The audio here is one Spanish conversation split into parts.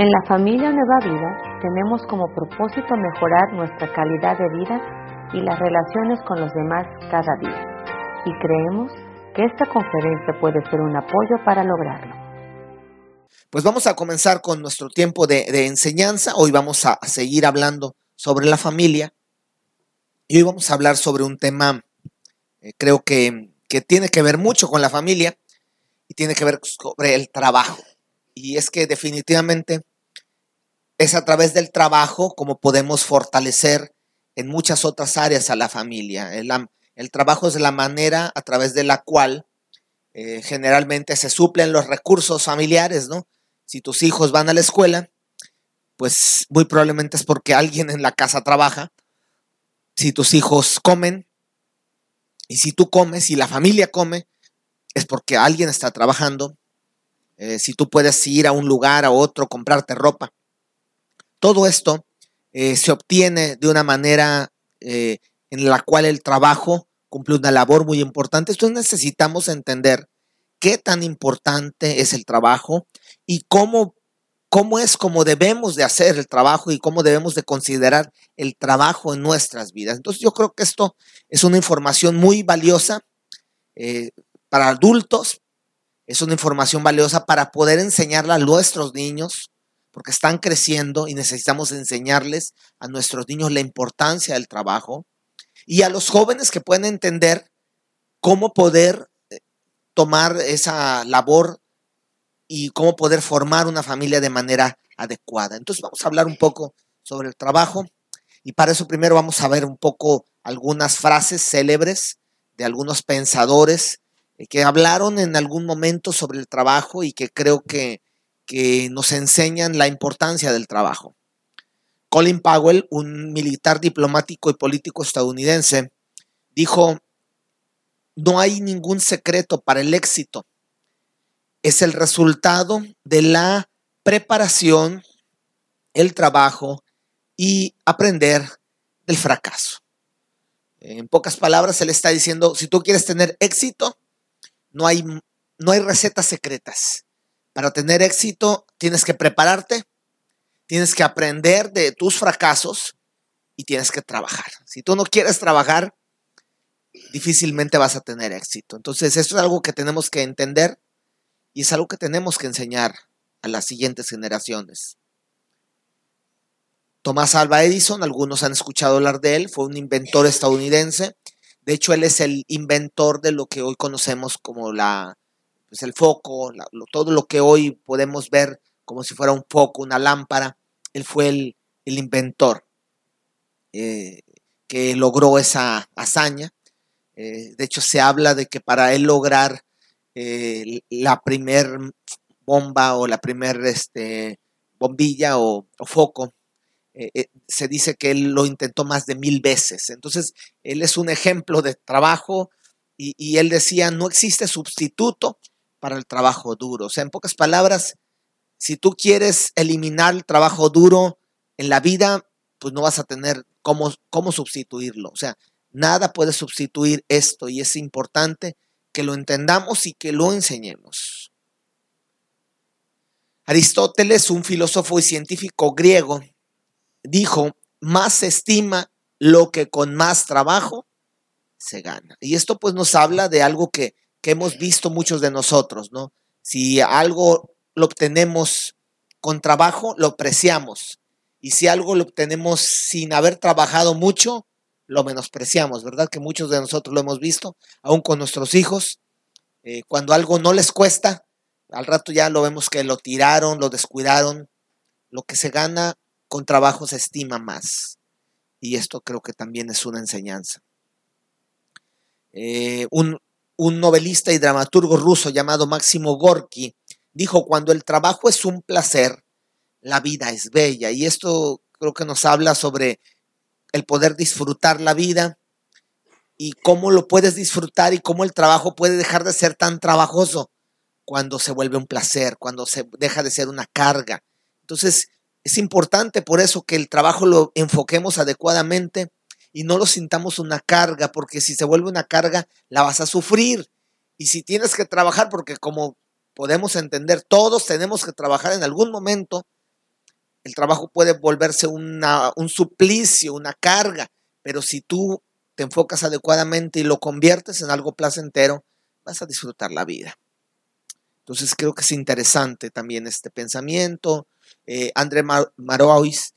En la familia Nueva Vida tenemos como propósito mejorar nuestra calidad de vida y las relaciones con los demás cada día. Y creemos que esta conferencia puede ser un apoyo para lograrlo. Pues vamos a comenzar con nuestro tiempo de, enseñanza. Hoy vamos a seguir hablando sobre la familia. Y hoy vamos a hablar sobre un tema, eh, creo que, que tiene que ver mucho con la familia y tiene que ver sobre el trabajo. Y es que definitivamente es a través del trabajo como podemos fortalecer en muchas otras áreas a la familia. El, trabajo es la manera a través de la cual eh, generalmente se suplen los recursos familiares, ¿no? Si tus hijos van a la escuela, pues muy probablemente es porque alguien en la casa trabaja. Si tus hijos comen, y si tú comes y la familia come, es porque alguien está trabajando. Eh, si tú puedes ir a un lugar, a otro, comprarte ropa. Todo esto eh, se obtiene de una manera eh, en la cual el trabajo cumple una labor muy importante. Entonces necesitamos entender qué tan importante es el trabajo y cómo, cómo es como debemos de hacer el trabajo y cómo debemos de considerar el trabajo en nuestras vidas. Entonces yo creo que esto es una información muy valiosa eh, para adultos, es una información valiosa para poder enseñarla a nuestros niños, porque están creciendo y necesitamos enseñarles a nuestros niños la importancia del trabajo y a los jóvenes que pueden entender cómo poder eh, tomar esa labor y cómo poder formar una familia de manera adecuada. Entonces vamos a hablar un poco sobre el trabajo y para eso primero vamos a ver un poco algunas frases célebres de algunos pensadores eh, que hablaron en algún momento sobre el trabajo y que creo que que nos enseñan la importancia del trabajo. Colin Powell, un militar diplomático y político estadounidense, dijo, no hay ningún secreto para el éxito. Es el resultado de la preparación, el trabajo y aprender del fracaso. En pocas palabras, él está diciendo, si tú quieres tener éxito, no hay, no hay recetas secretas. Para tener éxito tienes que prepararte, tienes que aprender de tus fracasos y tienes que trabajar. Si tú no quieres trabajar, difícilmente vas a tener éxito. Entonces, esto es algo que tenemos que entender y es algo que tenemos que enseñar a las siguientes generaciones. Tomás Alva Edison, algunos han escuchado hablar de él, fue un inventor estadounidense. De hecho, él es el inventor de lo que hoy conocemos como la pues el foco, todo lo que hoy podemos ver como si fuera un foco, una lámpara, él fue el, inventor eh, que logró esa hazaña. Eh, de hecho, se habla de que para él lograr eh, la primer bomba o la primer este, bombilla o, foco, se dice que él lo intentó más de mil veces. Entonces, él es un ejemplo de trabajo y, y él decía, no existe sustituto para el trabajo duro. O sea, en pocas palabras, si tú quieres eliminar el trabajo duro en la vida, pues no vas a tener cómo, cómo sustituirlo. O sea, nada puede sustituir esto y es importante que lo entendamos y que lo enseñemos. Aristóteles, un filósofo y científico griego, dijo, más se estima lo que con más trabajo se gana. Y esto pues nos habla de algo que que hemos visto muchos de nosotros, ¿no? Si algo lo obtenemos con trabajo, lo apreciamos. Y si algo lo obtenemos sin haber trabajado mucho, lo menospreciamos, ¿verdad? Que muchos de nosotros lo hemos visto, aún con nuestros hijos. Eh, cuando algo no les cuesta, al rato ya lo vemos que lo tiraron, lo descuidaron. Lo que se gana con trabajo se estima más. Y esto creo que también es una enseñanza. Eh, un, un novelista y dramaturgo ruso llamado Máximo Gorky dijo, cuando el trabajo es un placer, la vida es bella. Y esto creo que nos habla sobre el poder disfrutar la vida y cómo lo puedes disfrutar y cómo el trabajo puede dejar de ser tan trabajoso cuando se vuelve un placer, cuando se deja de ser una carga. Entonces, es importante por eso que el trabajo lo enfoquemos adecuadamente y no lo sintamos una carga, porque si se vuelve una carga, la vas a sufrir. Y si tienes que trabajar, porque como podemos entender, todos tenemos que trabajar en algún momento, el trabajo puede volverse una, un suplicio, una carga, pero si tú te enfocas adecuadamente y lo conviertes en algo placentero, vas a disfrutar la vida. Entonces creo que es interesante también este pensamiento. Eh, André Marois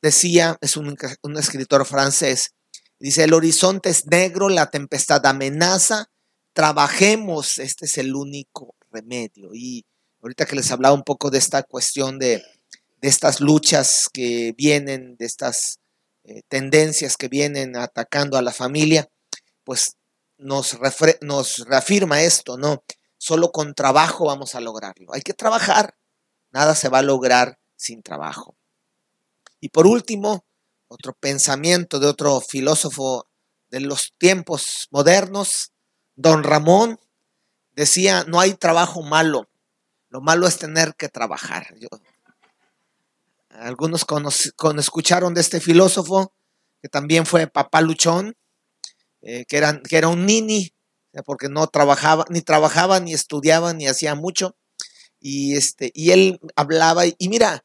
decía, es un, escritor francés, dice, el horizonte es negro, la tempestad amenaza, trabajemos, este es el único remedio. Y ahorita que les hablaba un poco de esta cuestión de, estas luchas que vienen, de estas eh, tendencias que vienen atacando a la familia, pues nos, nos reafirma esto, ¿no? Solo con trabajo vamos a lograrlo. Hay que trabajar. Nada se va a lograr sin trabajo. Y por último, otro pensamiento de otro filósofo de los tiempos modernos, don Ramón, decía, no hay trabajo malo, lo malo es tener que trabajar. algunos escucharon de este filósofo, que también fue papá luchón, eh, que, que era un nini, porque no trabajaba, ni trabajaba, ni estudiaba, ni hacía mucho. Y, este, y él hablaba, y mira,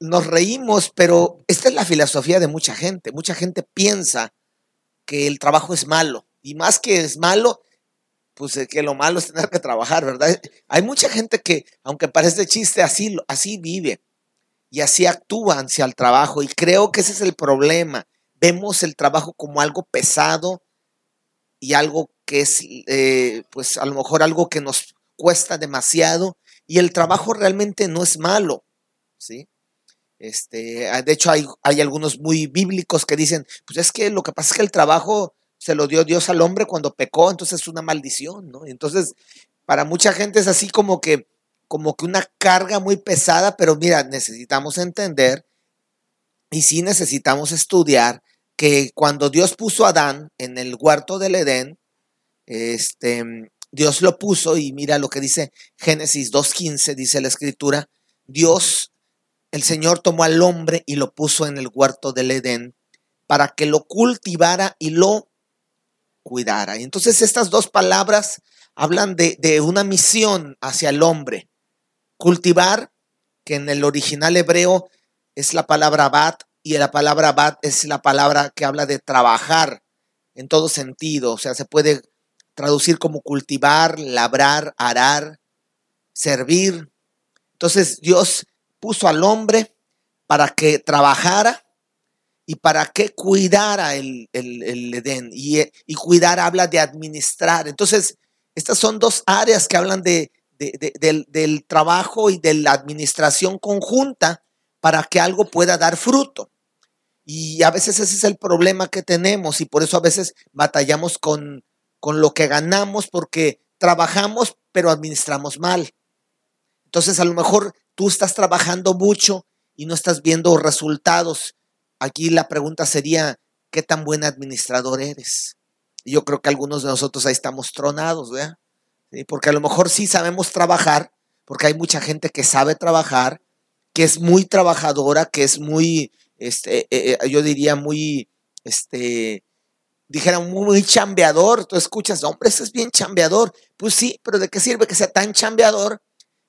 nos reímos, pero esta es la filosofía de mucha gente. Mucha gente piensa que el trabajo es malo. Y más que es malo, pues eh, que lo malo es tener que trabajar, ¿verdad? Hay mucha gente que, aunque parece chiste, así, así vive y así actúa hacia el trabajo. Y creo que ese es el problema. Vemos el trabajo como algo pesado y algo que es, eh, pues a lo mejor algo que nos cuesta demasiado. Y el trabajo realmente no es malo, ¿sí? Este, ah, de hecho, hay, hay algunos muy bíblicos que dicen, pues es que lo que pasa es que el trabajo se lo dio Dios al hombre cuando pecó, entonces es una maldición, ¿no? Entonces, para mucha gente es así como que, como que una carga muy pesada, pero mira, necesitamos entender y sí necesitamos estudiar que cuando Dios puso a Adán en el huerto del Edén, este, Dios lo puso y mira lo que dice Génesis 2.15, dice la escritura, Dios el Señor tomó al hombre y lo puso en el huerto del Edén para que lo cultivara y lo cuidara. Y entonces estas dos palabras hablan de, una misión hacia el hombre. Cultivar, que en el original hebreo es la palabra bat, y la palabra bat es la palabra que habla de trabajar en todo sentido. O sea, se puede traducir como cultivar, labrar, arar, servir. Entonces Dios puso al hombre para que trabajara y para que cuidara el, Edén. Y, y, cuidar habla de administrar. Entonces, estas son dos áreas que hablan de, del, del trabajo y de la administración conjunta para que algo pueda dar fruto. Y a veces ese es el problema que tenemos y por eso a veces batallamos con, con lo que ganamos porque trabajamos pero administramos mal. Entonces a lo mejor tú estás trabajando mucho y no estás viendo resultados. Aquí la pregunta sería, ¿qué tan buen administrador eres? yo creo que algunos de nosotros ahí estamos tronados, ¿verdad? Porque a lo mejor sí sabemos trabajar, porque hay mucha gente que sabe trabajar, que es muy trabajadora, que es muy, este, eh, eh, yo diría muy, este, dijera muy, chambeador. Tú escuchas, hombre, ese es bien chambeador. Pues sí, pero ¿de qué sirve que sea tan chambeador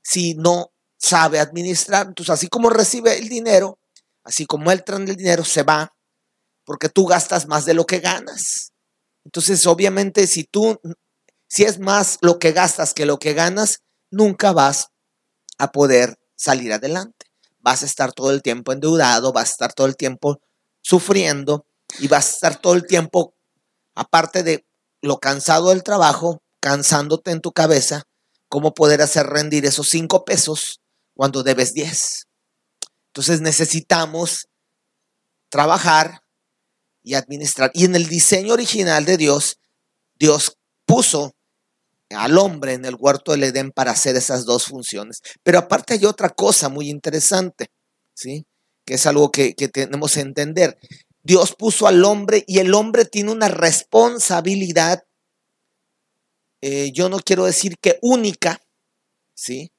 si no sabe administrar. Entonces, así como recibe el dinero, así como él trae el dinero, se va, porque tú gastas más de lo que ganas. Entonces, obviamente, si tú, si es más lo que gastas que lo que ganas, nunca vas a poder salir adelante. Vas a estar todo el tiempo endeudado, vas a estar todo el tiempo sufriendo y vas a estar todo el tiempo, aparte de lo cansado del trabajo, cansándote en tu cabeza, cómo poder hacer rendir esos cinco pesos cuando debes 10. Entonces necesitamos trabajar y administrar. Y en el diseño original de Dios, Dios puso al hombre en el huerto del Edén para hacer esas dos funciones. Pero aparte hay otra cosa muy interesante, ¿sí? Que es algo que, tenemos que entender. Dios puso al hombre y el hombre tiene una responsabilidad, eh, yo no quiero decir que única, ¿sí?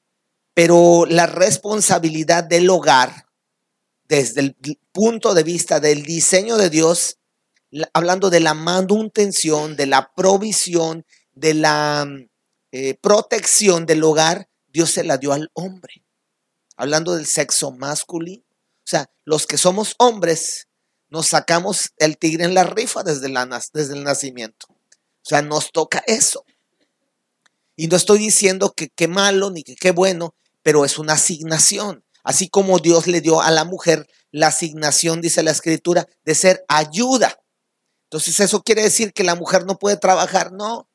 Pero la responsabilidad del hogar, desde el punto de vista del diseño de Dios, hablando de la manutención, de la provisión, de la eh, protección del hogar, Dios se la dio al hombre. hablando del sexo masculino. O sea, los que somos hombres, nos sacamos el tigre en la rifa desde, la, desde el nacimiento. O sea, nos toca eso. Y no estoy diciendo que qué malo ni que qué bueno, pero es una asignación. Así como Dios le dio a la mujer la asignación, dice la escritura, de ser ayuda. Entonces, ¿eso quiere decir que la mujer no puede trabajar? No.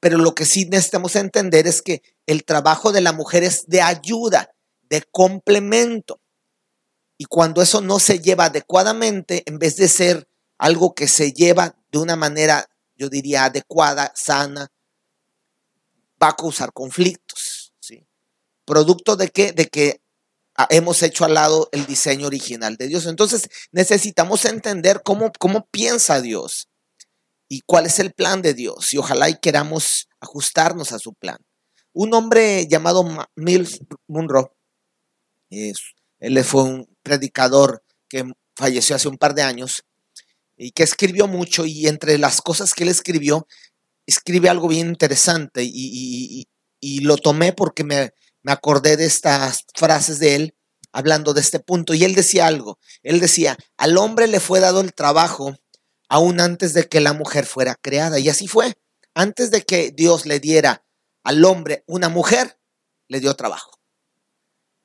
Pero lo que sí necesitamos entender es que el trabajo de la mujer es de ayuda, de complemento. Y cuando eso no se lleva adecuadamente, en vez de ser algo que se lleva de una manera, yo diría, adecuada, sana, va a causar conflictos. ¿Producto de qué? De que hemos hecho al lado el diseño original de Dios. Entonces necesitamos entender cómo, cómo piensa Dios y cuál es el plan de Dios. Y ojalá y queramos ajustarnos a su plan. Un hombre llamado Mills Munro, él fue un predicador que falleció hace un par de años y que escribió mucho y entre las cosas que él escribió, escribe algo bien interesante y, y lo tomé porque me, me acordé de estas frases de él hablando de este punto y él decía algo. Él decía, al hombre le fue dado el trabajo aún antes de que la mujer fuera creada. Y así fue. Antes de que Dios le diera al hombre una mujer, le dio trabajo.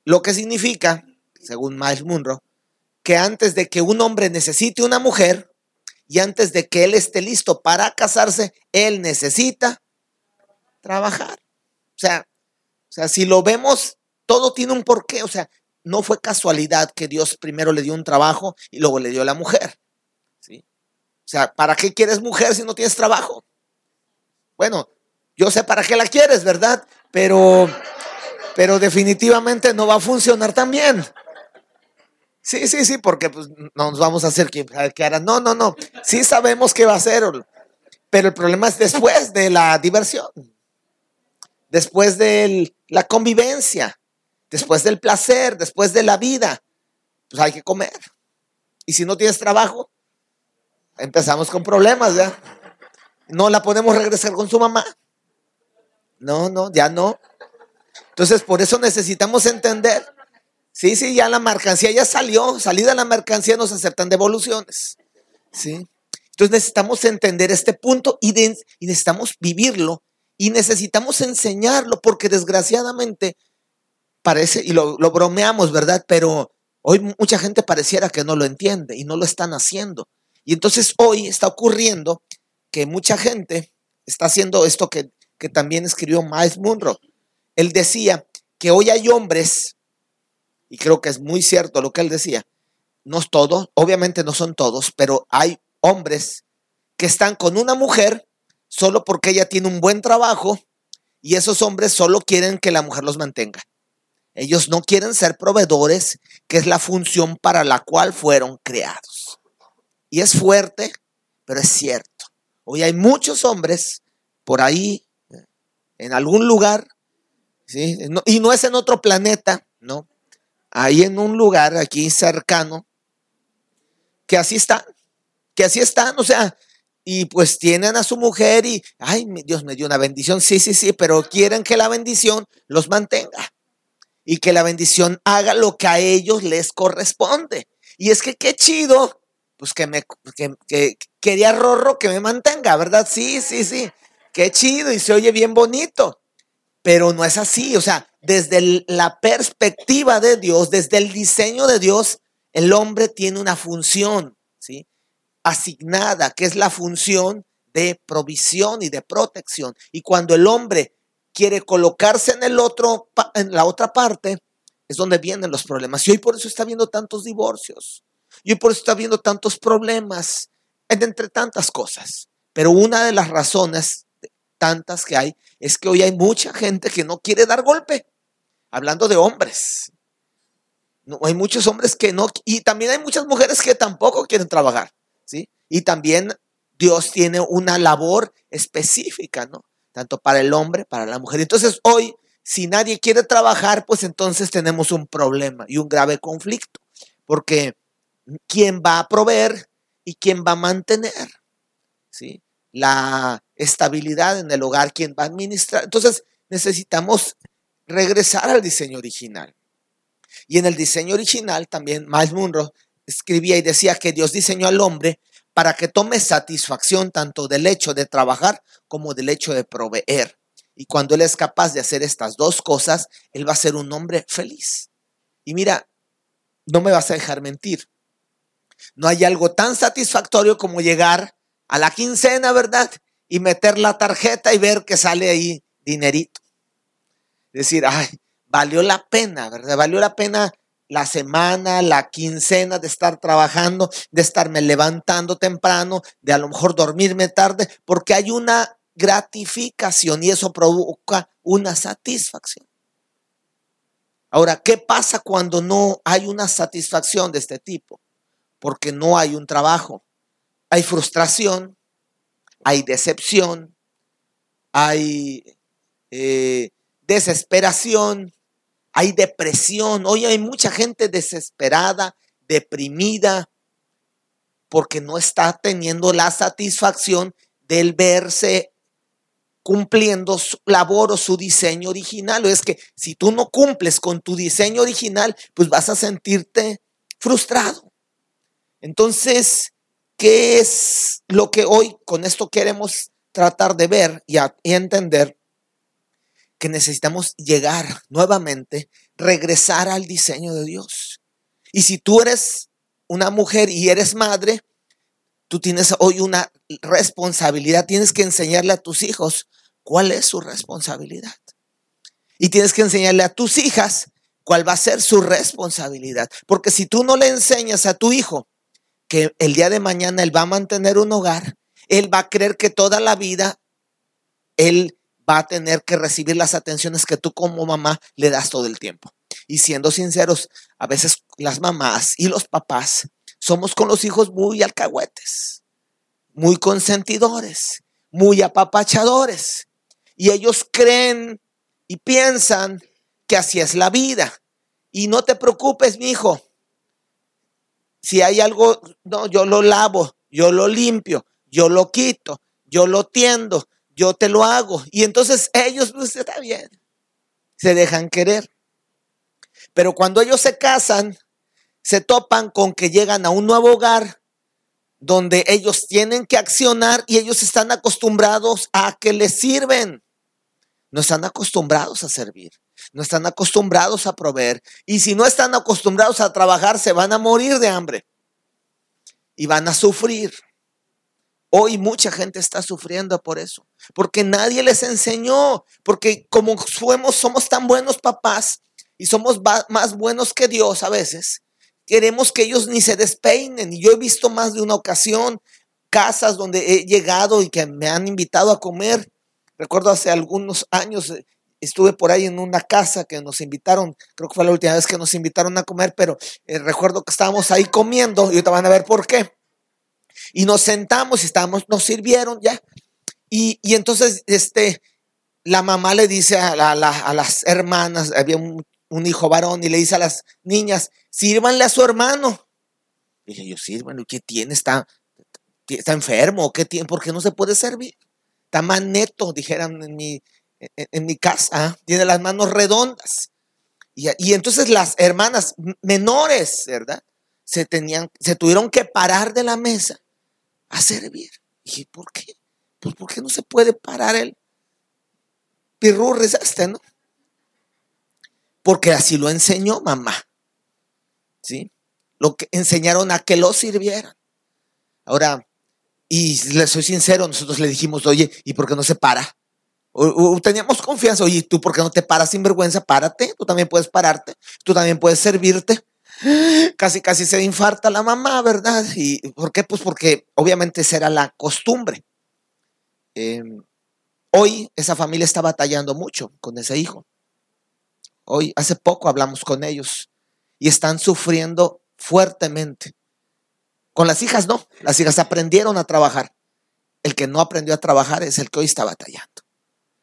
Lo que significa, según Miles Munro, que antes de que un hombre necesite una mujer y antes de que él esté listo para casarse, él necesita trabajar. O sea, sea, si lo vemos, todo tiene un porqué. O sea, no fue casualidad que Dios primero le dio un trabajo y luego le dio la mujer. ¿sí? O sea, ¿para qué quieres mujer si no tienes trabajo? Bueno, yo sé para qué la quieres, ¿verdad? Pero, pero definitivamente no va a funcionar tan bien. Sí, sí, sí, porque pues, no nos vamos a hacer que, que hará. No, no, no. Sí sabemos qué va a hacer. Pero el problema es después de la diversión después de la convivencia, después del placer, después de la vida, pues hay que comer. Y si no tienes trabajo, empezamos con problemas, ¿ya? No la podemos regresar con su mamá. No, no, ya no. Entonces, por eso necesitamos entender. Sí, sí, ya la mercancía ya salió. Salida la mercancía nos aceptan devoluciones. Sí. Entonces necesitamos entender este punto y, y necesitamos vivirlo y necesitamos enseñarlo porque desgraciadamente parece, y lo, bromeamos, ¿verdad? Pero hoy mucha gente pareciera que no lo entiende y no lo están haciendo. Y entonces hoy está ocurriendo que mucha gente está haciendo esto que, que también escribió Miles Munro. Él decía que hoy hay hombres, y creo que es muy cierto lo que él decía, no es todo, obviamente no son todos, pero hay hombres que están con una mujer solo porque ella tiene un buen trabajo y esos hombres solo quieren que la mujer los mantenga. Ellos no quieren ser proveedores, que es la función para la cual fueron creados. Y es fuerte, pero es cierto. Hoy hay muchos hombres por ahí, en algún lugar, ¿sí? y no es en otro planeta, ¿no? Ahí en un lugar aquí cercano, que así están, que así están, o sea, y pues tienen a su mujer y, ay, Dios me dio una bendición, sí, sí, sí, pero quieren que la bendición los mantenga y que la bendición haga lo que a ellos les corresponde. Y es que qué chido, pues que me, que, que quería Rorro que me mantenga, ¿verdad? Sí, sí, sí, qué chido y se oye bien bonito, pero no es así, o sea, desde la perspectiva de Dios, desde el diseño de Dios, el hombre tiene una función, ¿sí? Asignada, que es la función de provisión y de protección. Y cuando el hombre quiere colocarse en el otro, en la otra parte, es donde vienen los problemas. Y hoy por eso está viendo tantos divorcios. Y hoy por eso está viendo tantos problemas, entre tantas cosas. Pero una de las razones tantas que hay es que hoy hay mucha gente que no quiere dar golpe. Hablando de hombres. No, hay muchos hombres que no, y también hay muchas mujeres que tampoco quieren trabajar. Y también Dios tiene una labor específica, ¿no? Tanto para el hombre, para la mujer. Entonces hoy, si nadie quiere trabajar, pues entonces tenemos un problema y un grave conflicto, porque ¿quién va a proveer y quién va a mantener? ¿Sí? La estabilidad en el hogar, ¿quién va a administrar? Entonces necesitamos regresar al diseño original. Y en el diseño original también Miles Munro escribía y decía que Dios diseñó al hombre para que tome satisfacción tanto del hecho de trabajar como del hecho de proveer. Y cuando él es capaz de hacer estas dos cosas, él va a ser un hombre feliz. Y mira, no me vas a dejar mentir. No hay algo tan satisfactorio como llegar a la quincena, ¿verdad? Y meter la tarjeta y ver que sale ahí dinerito. Decir, ay, valió la pena, ¿verdad? Valió la pena la semana, la quincena de estar trabajando, de estarme levantando temprano, de a lo mejor dormirme tarde, porque hay una gratificación y eso provoca una satisfacción. Ahora, ¿qué pasa cuando no hay una satisfacción de este tipo? Porque no hay un trabajo. Hay frustración, hay decepción, hay eh, desesperación, hay depresión. Hoy hay mucha gente desesperada, deprimida, porque no está teniendo la satisfacción del verse cumpliendo su labor o su diseño original. O es que si tú no cumples con tu diseño original, pues vas a sentirte frustrado. Entonces, ¿qué es lo que hoy con esto queremos tratar de ver y, y entender? Necesitamos llegar nuevamente, regresar al diseño de Dios. Y si tú eres una mujer y eres madre, tú tienes hoy una responsabilidad, tienes que enseñarle a tus hijos cuál es su responsabilidad. Y tienes que enseñarle a tus hijas cuál va a ser su responsabilidad. Porque si tú no le enseñas a tu hijo que el día de mañana él va a mantener un hogar, él va a creer que toda la vida él va a tener que recibir las atenciones que tú como mamá le das todo el tiempo. Y siendo sinceros, a veces las mamás y los papás somos con los hijos muy alcahuetes, muy consentidores, muy apapachadores. Y ellos creen y piensan que así es la vida. Y no te preocupes, mi hijo. Si hay algo, no, yo lo lavo, yo lo limpio, yo lo quito, yo lo tiendo, yo te lo hago. Y entonces ellos, pues está bien, se dejan querer. Pero cuando ellos se casan, se topan con que llegan a un nuevo hogar donde ellos tienen que accionar y ellos están acostumbrados a que les sirven. No están acostumbrados a servir, no están acostumbrados a proveer. Y si no están acostumbrados a trabajar, se van a morir de hambre y van a sufrir. Hoy mucha gente está sufriendo por eso, porque nadie les enseñó, porque como somos, somos tan buenos papás y somos más buenos que Dios a veces, Queremos que ellos ni se despeinen. Y yo he visto más de una ocasión casas donde he llegado y que me han invitado a comer. Recuerdo hace algunos años eh, estuve por ahí en una casa que nos invitaron, creo que fue la última vez que nos invitaron a comer, pero eh, recuerdo que estábamos ahí comiendo y ahorita van a ver por qué. Y nos sentamos y estábamos, nos sirvieron ya. Y, entonces, este, la mamá le dice a, a las hermanas, había un un hijo varón y le dice a las niñas, sírvanle a su hermano. Dije yo, sírvanle, ¿qué tiene? ¿Está, está enfermo? ¿Qué tiene? ¿Por qué no se puede servir? Está neto, dijeran en mi, en, mi casa. Tiene las manos redondas. Y, y, entonces las hermanas menores, ¿verdad? Se, tenían, se tuvieron que parar de la mesa a servir. dije, ¿por qué? Pues ¿por qué no se puede parar el pirurris este, no? porque así lo enseñó mamá. ¿Sí? Lo que enseñaron a que lo sirvieran. Ahora, y le soy sincero, nosotros le dijimos, oye, ¿y por qué no se para? O, teníamos confianza, oye, ¿tú por qué no te paras sin vergüenza? Párate, tú también puedes pararte, tú también puedes servirte. Casi, casi se infarta la mamá, ¿verdad? ¿Y por qué? Pues porque obviamente esa era la costumbre. Em, hoy esa familia está batallando mucho con ese hijo. Hoy, hace poco hablamos con ellos y están sufriendo fuertemente. Con las hijas no, las hijas aprendieron a trabajar. El que no aprendió a trabajar es el que hoy está batallando.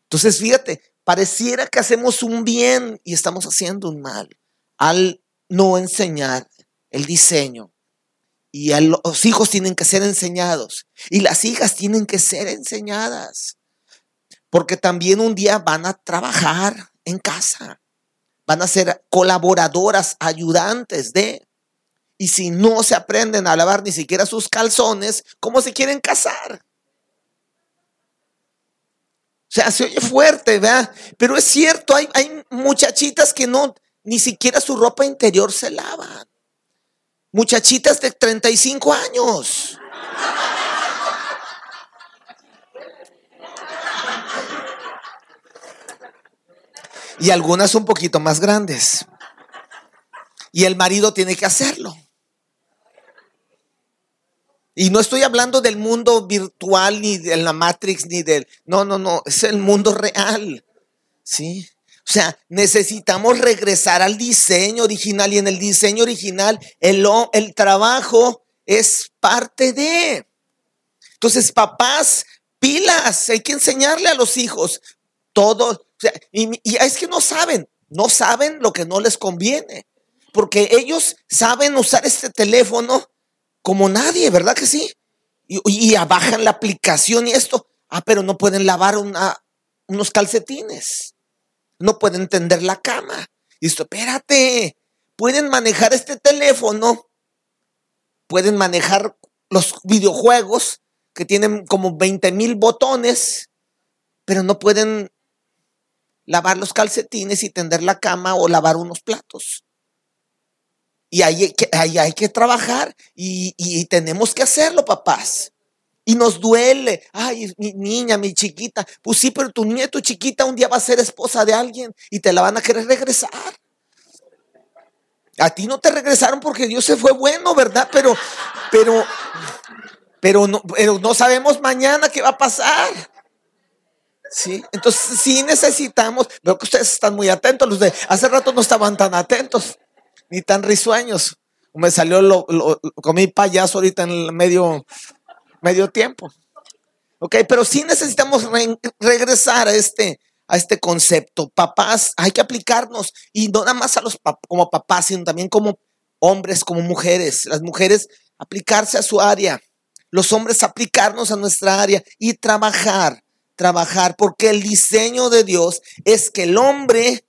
Entonces, fíjate, pareciera que hacemos un bien y estamos haciendo un mal al no enseñar el diseño. Y los hijos tienen que ser enseñados y las hijas tienen que ser enseñadas. Porque también un día van a trabajar en casa van a ser colaboradoras, ayudantes de. Y si no se aprenden a lavar ni siquiera sus calzones, ¿cómo se quieren casar? O sea, se oye fuerte, ¿verdad? Pero es cierto, hay, hay muchachitas que no, ni siquiera su ropa interior se lavan. Muchachitas de 35 años. Y algunas un poquito más grandes. Y el marido tiene que hacerlo. Y no estoy hablando del mundo virtual ni de la Matrix ni del... No, no, no, es el mundo real. ¿Sí? O sea, necesitamos regresar al diseño original y en el diseño original el, el trabajo es parte de. Entonces, papás, pilas, hay que enseñarle a los hijos todo. y, y es que no saben, no saben lo que no les conviene, porque ellos saben usar este teléfono como nadie, ¿verdad que sí? Y, y bajan la aplicación y esto. Ah, pero no pueden lavar unos calcetines. No pueden tender la cama. Y esto, espérate, pueden manejar este teléfono, pueden manejar los videojuegos que tienen como 20 mil botones, pero no pueden lavar los calcetines y tender la cama o lavar unos platos. Y ahí hay que, hay que trabajar y, tenemos que hacerlo, papás. Y nos duele. Ay, mi niña, mi chiquita. Pues sí, pero tu niña, tu chiquita, un día va a ser esposa de alguien y te la van a querer regresar. A ti no te regresaron porque Dios se fue bueno, ¿verdad? Pero, pero, pero no, pero no sabemos mañana qué va a pasar. Sí, entonces sí necesitamos. Veo que ustedes están muy atentos. Los de hace rato no estaban tan atentos ni tan risueños. Me salió lo, comí payaso ahorita en el medio, medio tiempo. Ok, pero sí necesitamos regresar a este, a este concepto. Papás, hay que aplicarnos y no nada más a los como papás, sino también como hombres, como mujeres. Las mujeres aplicarse a su área. Los hombres aplicarnos a nuestra área y trabajar, trabajar, porque el diseño de Dios es que el hombre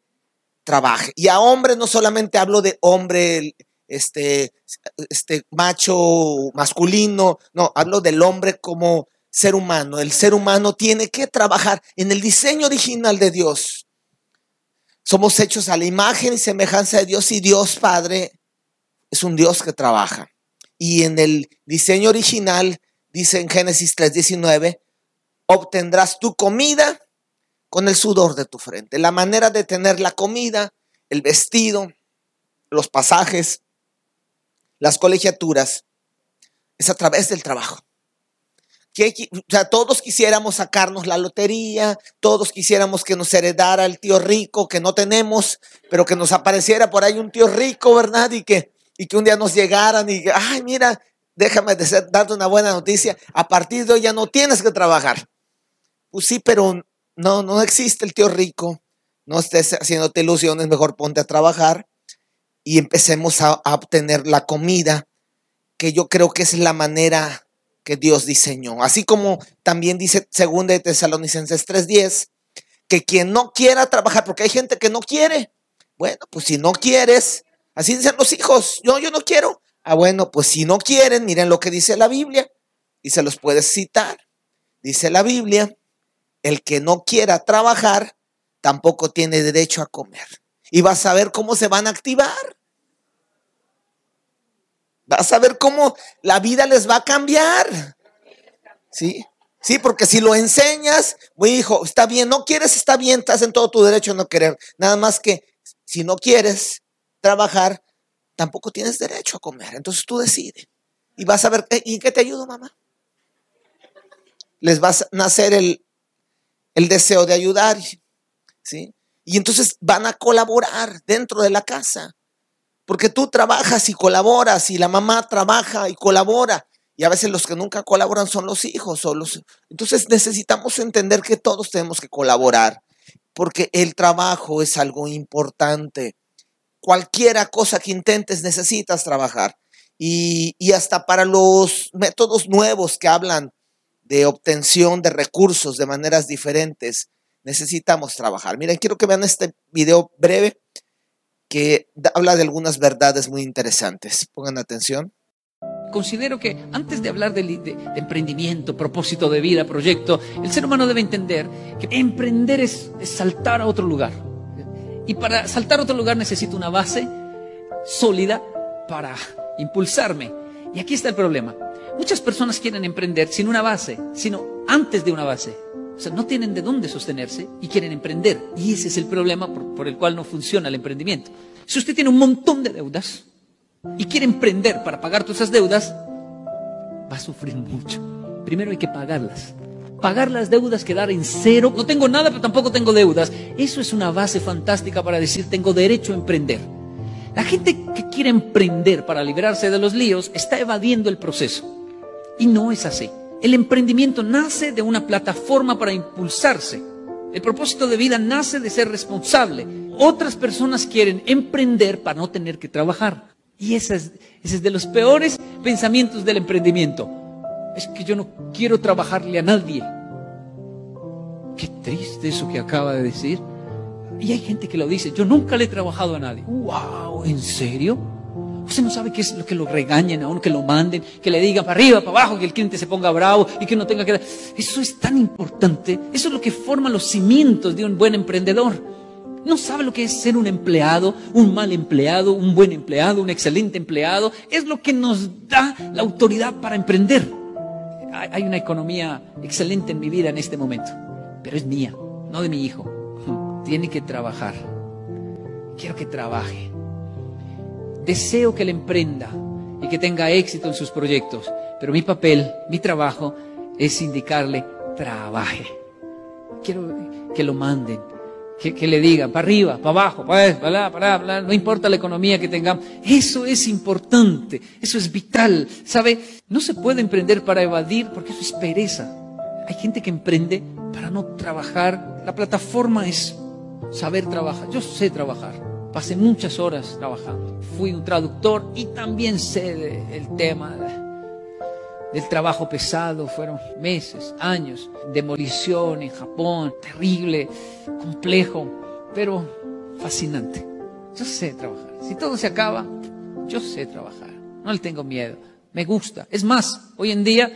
trabaje. Y a hombre no solamente hablo de hombre, este, este macho masculino, no, hablo del hombre como ser humano. El ser humano tiene que trabajar en el diseño original de Dios. Somos hechos a la imagen y semejanza de Dios y Dios Padre es un Dios que trabaja. Y en el diseño original, dice en Génesis 3:19, obtendrás tu comida con el sudor de tu frente. La manera de tener la comida, el vestido, los pasajes, las colegiaturas, es a través del trabajo. Que, todos quisiéramos sacarnos la lotería, todos quisiéramos que nos heredara el tío rico que no tenemos, pero que nos apareciera por ahí un tío rico, ¿verdad? Y que, y que un día nos llegaran y, ay, mira, déjame darte una buena noticia, a partir de hoy ya no tienes que trabajar. Pues sí, pero no, no existe el tío rico. No estés haciéndote ilusiones, mejor ponte a trabajar y empecemos a, obtener la comida, que yo creo que es la manera que Dios diseñó. Así como también dice 2 de Tesalonicenses 3:10, que quien no quiera trabajar, porque hay gente que no quiere. Bueno, pues si no quieres, así dicen los hijos, yo, yo no quiero. Ah, bueno, pues si no quieren, miren lo que dice la Biblia y se los puedes citar. Dice la Biblia el que no quiera trabajar tampoco tiene derecho a comer. Y vas a ver cómo se van a activar. Vas a ver cómo la vida les va a cambiar. ¿Sí? Sí, porque si lo enseñas, mi hijo, está bien, no quieres, está bien, estás en todo tu derecho a no querer. Nada más que si no quieres trabajar, tampoco tienes derecho a comer. Entonces tú decides. Y vas a ver, ¿y qué te ayudo, mamá? Les vas a nacer el, el deseo de ayudar, ¿sí? Y entonces van a colaborar dentro de la casa, porque tú trabajas y colaboras y la mamá trabaja y colabora. Y a veces los que nunca colaboran son los hijos. Entonces necesitamos entender que todos tenemos que colaborar, porque el trabajo es algo importante. Cualquiera cosa que intentes necesitas trabajar. Y hasta para los métodos nuevos que hablan de obtención de recursos de maneras diferentes, necesitamos trabajar. Miren, quiero que vean este video breve. que habla de algunas verdades muy interesantes. Pongan atención. Considero que antes de hablar de, de, emprendimiento, propósito de vida, proyecto, el ser humano debe entender que emprender es, es saltar a otro lugar. Y para saltar a otro lugar necesito una base sólida para impulsarme. Y aquí está el problema. Muchas personas quieren emprender sin una base, sino antes de una base. O sea, no tienen de dónde sostenerse y quieren emprender. Y ese es el problema por, el cual no funciona el emprendimiento. Si usted tiene un montón de deudas, y quiere emprender para pagar todas esas deudas, va a sufrir mucho. Primero hay que pagarlas. Pagar las deudas, quedar en cero. No tengo nada, pero tampoco tengo deudas. Eso es una base fantástica para decir tengo derecho a emprender. La gente que quiere emprender para librarse de los líos está evadiendo el proceso. Y no es así. El emprendimiento nace de una plataforma para impulsarse. El propósito de vida nace de ser responsable. Otras personas quieren emprender para no tener que trabajar. Y ese es, de los peores pensamientos del emprendimiento. Es que yo no quiero trabajarle a nadie. Qué triste eso que acaba de decir. Y hay gente que lo dice, yo nunca le he trabajado a nadie. ¡Wow! ¿En serio? Usted no sabe qué es lo que lo regañen a uno, que lo manden, que le digan para arriba, para abajo, que el cliente se ponga bravo y que no tenga que... Eso es tan importante. Eso es lo que forma los cimientos de un buen emprendedor. No sabe lo que es ser un empleado, un mal empleado, un buen empleado, un excelente empleado. Es lo que nos da la autoridad para emprender. Hay una economía excelente en mi vida en este momento, pero es mía, no de mi hijo. Tiene que trabajar. Quiero que trabaje. Deseo que le emprenda y que tenga éxito en sus proyectos, pero mi papel, mi trabajo es indicarle, trabaje. Quiero que lo manden, que, le digan, para arriba, para abajo, para para para para no importa la economía que tengamos. Eso es importante, eso es vital. ¿Sabe? No se puede emprender para evadir porque eso es pereza. Hay gente que emprende para no trabajar. La plataforma es saber trabajar. Yo sé trabajar. Pasé muchas horas trabajando. Fui un traductor y también sé el tema del trabajo pesado, fueron meses, años, demolición en Japón, terrible, complejo, pero fascinante. Yo sé trabajar. Si todo se acaba, yo sé trabajar. No le tengo miedo. Me gusta. Es más, hoy en día,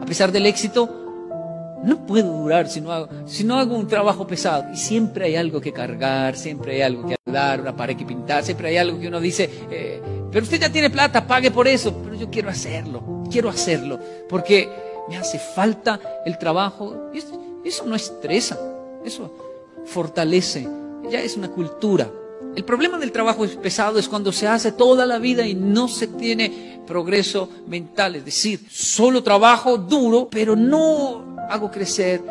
a pesar del éxito, no puedo durar si no hago, si no hago un trabajo pesado. Y siempre hay algo que cargar, siempre hay algo que dar, una pared que pintar, siempre hay algo que uno dice, eh, pero usted ya tiene plata, pague por eso. Pero yo quiero hacerlo, quiero hacerlo, porque me hace falta el trabajo. Eso no estresa, eso fortalece, ya es una cultura. El problema del trabajo pesado es cuando se hace toda la vida y no se tiene progreso mental, es decir, solo trabajo duro, pero no hago crecer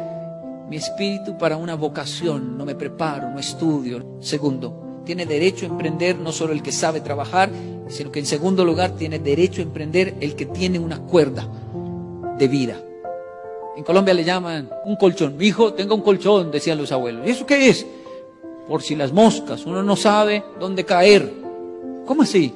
mi espíritu para una vocación, no me preparo, no estudio. Segundo, tiene derecho a emprender no solo el que sabe trabajar, sino que en segundo lugar tiene derecho a emprender el que tiene una cuerda de vida. En Colombia le llaman un colchón. Mi hijo, tenga un colchón, decían los abuelos. ¿Y eso qué es? Por si las moscas, uno no sabe dónde caer. ¿Cómo así?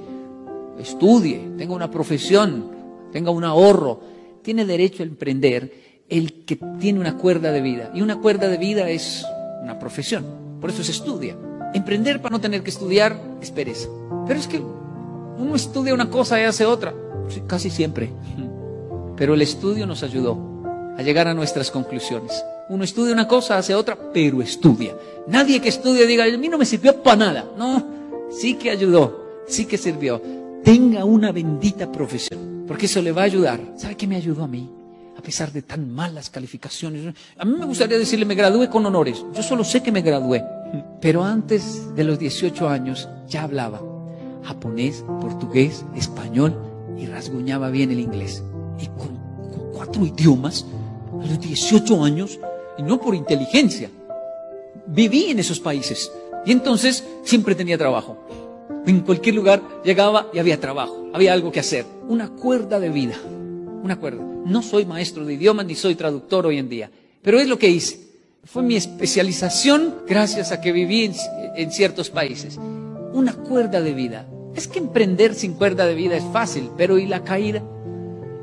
Estudie, tenga una profesión, tenga un ahorro. Tiene derecho a emprender el que tiene una cuerda de vida. Y una cuerda de vida es una profesión. Por eso se estudia. Emprender para no tener que estudiar es pereza. Pero es que uno estudia una cosa y hace otra. casi siempre. Pero el estudio nos ayudó a llegar a nuestras conclusiones. Uno estudia una cosa, hace otra, pero estudia. Nadie que estudie diga, a mí no me sirvió para nada. No, sí que ayudó, sí que sirvió. Tenga una bendita profesión, porque eso le va a ayudar. ¿Sabe qué me ayudó a mí? A pesar de tan malas calificaciones. A mí me gustaría decirle, me gradué con honores. Yo solo sé que me gradué. Pero antes de los 18 años ya hablaba japonés, portugués, español y rasguñaba bien el inglés. Y con, cuatro idiomas, a los 18 años, y no por inteligencia. Viví en esos países. Y entonces siempre tenía trabajo. En cualquier lugar llegaba y había trabajo, había algo que hacer. Una cuerda de vida una cuerda. No soy maestro de idiomas ni soy traductor hoy en día, pero es lo que hice. Fue mi especialización gracias a que viví en, ciertos países. Una cuerda de vida. Es que emprender sin cuerda de vida es fácil, pero ¿y la caída?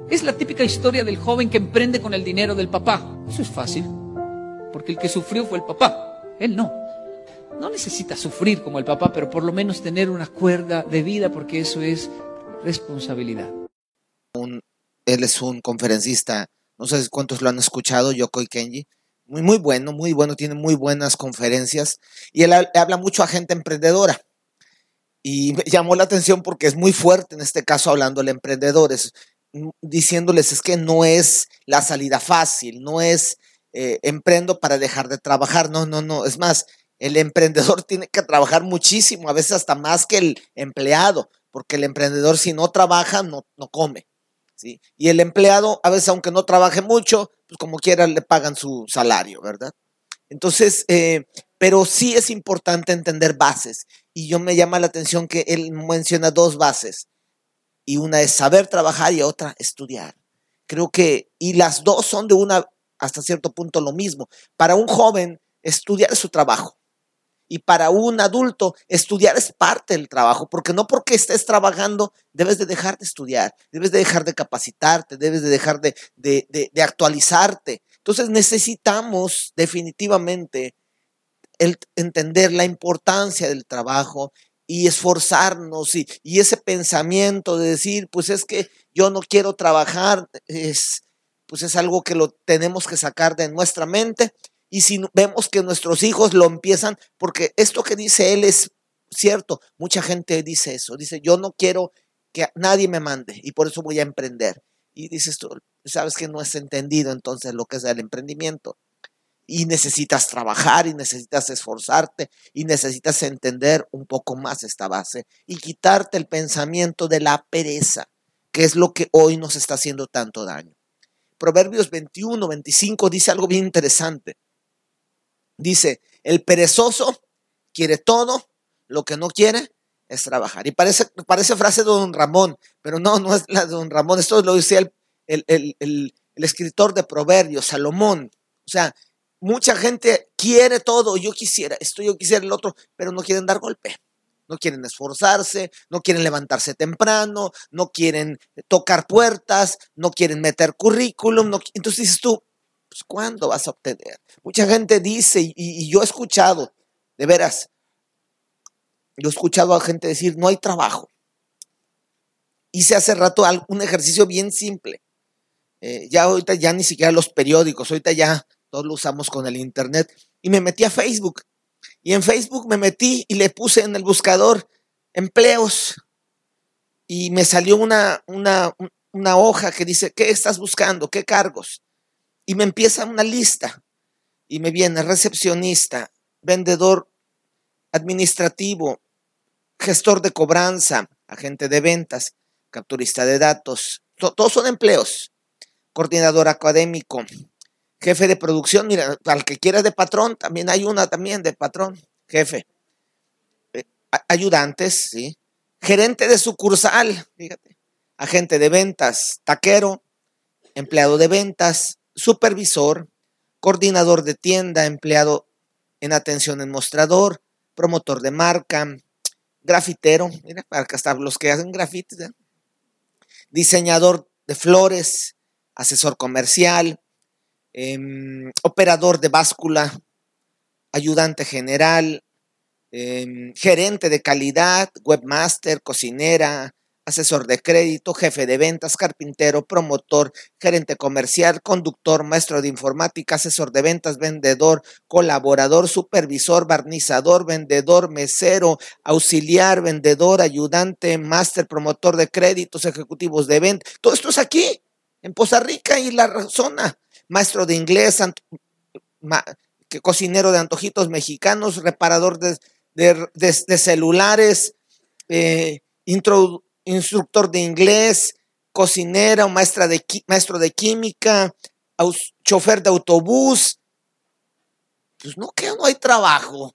Es la típica historia del joven que emprende con el dinero del papá. Eso es fácil, porque el que sufrió fue el papá, él no. no necesita sufrir como el papá, pero por lo menos tener una cuerda de vida porque eso es responsabilidad. Él es un conferencista, no sé cuántos lo han escuchado, Yokoi Kenji. Muy, muy bueno, muy bueno, tiene muy buenas conferencias y él habla mucho a gente emprendedora. Y me llamó la atención porque es muy fuerte en este caso hablando a emprendedores, mm, diciéndoles es que no es la salida fácil, no es eh, emprendo para dejar de trabajar, no, no, no, es más, el emprendedor tiene que trabajar muchísimo, a veces hasta más que el empleado, porque el emprendedor si no trabaja no, no come. Y el empleado, a veces aunque no trabaje mucho, pues como quiera le pagan su salario, ¿verdad? Entonces, eh, pero sí es importante entender bases. Y yo me llama la atención que él menciona dos bases. Y una es saber trabajar y otra estudiar. Creo que, y las dos son de una, hasta cierto punto lo mismo. Para un joven, estudiar es su trabajo. Y para un adulto, estudiar es parte del trabajo, porque no porque estés trabajando debes de dejar de estudiar, debes de dejar de capacitarte, debes de dejar de, de, de actualizarte. Entonces necesitamos definitivamente entender la importancia del trabajo y esforzarnos y, y, ese pensamiento de decir, pues es que yo no quiero trabajar, es, pues es algo que lo tenemos que sacar de nuestra mente y si vemos que nuestros hijos lo empiezan, porque esto que dice él es cierto, mucha gente dice eso, dice, yo no quiero que nadie me mande y por eso voy a emprender. Y dices tú, sabes que no has entendido entonces lo que es el emprendimiento y necesitas trabajar y necesitas esforzarte y necesitas entender un poco más esta base y quitarte el pensamiento de la pereza, que es lo que hoy nos está haciendo tanto daño. Proverbios 21, 25 dice algo bien interesante. Dice, el perezoso quiere todo, lo que no quiere es trabajar. Y parece, parece frase de don Ramón, pero no, no es la de don Ramón, esto lo decía el, el, el, el escritor de Proverbios, Salomón. O sea, mucha gente quiere todo, yo quisiera esto, yo quisiera el otro, pero no quieren dar golpe. No quieren esforzarse, no quieren levantarse temprano, no quieren tocar puertas, no quieren meter currículum. No, entonces dices tú, pues ¿cuándo vas a obtener? Mucha gente dice, y, yo he escuchado, de veras, yo he escuchado a gente decir, no hay trabajo. Hice hace rato un ejercicio bien simple. Eh, ya ahorita ya ni siquiera los periódicos, ahorita ya todos lo usamos con el Internet, y me metí a Facebook. Y en Facebook me metí y le puse en el buscador empleos. Y me salió una, una, una hoja que dice, ¿qué estás buscando? ¿Qué cargos? Y me empieza una lista. Y me viene recepcionista, vendedor administrativo, gestor de cobranza, agente de ventas, capturista de datos. Todos son empleos. Coordinador académico, jefe de producción, mira, al que quiera de patrón, también hay una también de patrón, jefe. Eh, ayudantes, ¿sí? Gerente de sucursal, fíjate. Agente de ventas, taquero, empleado de ventas, supervisor, coordinador de tienda, empleado en atención en mostrador, promotor de marca, grafitero, mira, para hasta los que hacen grafitis, ¿eh? diseñador de flores, asesor comercial, Em, operador de báscula, ayudante general, em, gerente de calidad, webmaster, cocinera, asesor de crédito, jefe de ventas, carpintero, promotor, gerente comercial, conductor, maestro de informática, asesor de ventas, vendedor, colaborador, supervisor, barnizador, vendedor, mesero, auxiliar, vendedor, ayudante, máster, promotor de créditos, ejecutivos de venta. Todo esto es aquí, en Poza Rica y la zona maestro de inglés, cocinero de antojitos mexicanos, reparador de, celulares, eh, instructor de inglés, cocinera maestra de, maestro de química, chofer de autobús. Pues no, que no hay trabajo.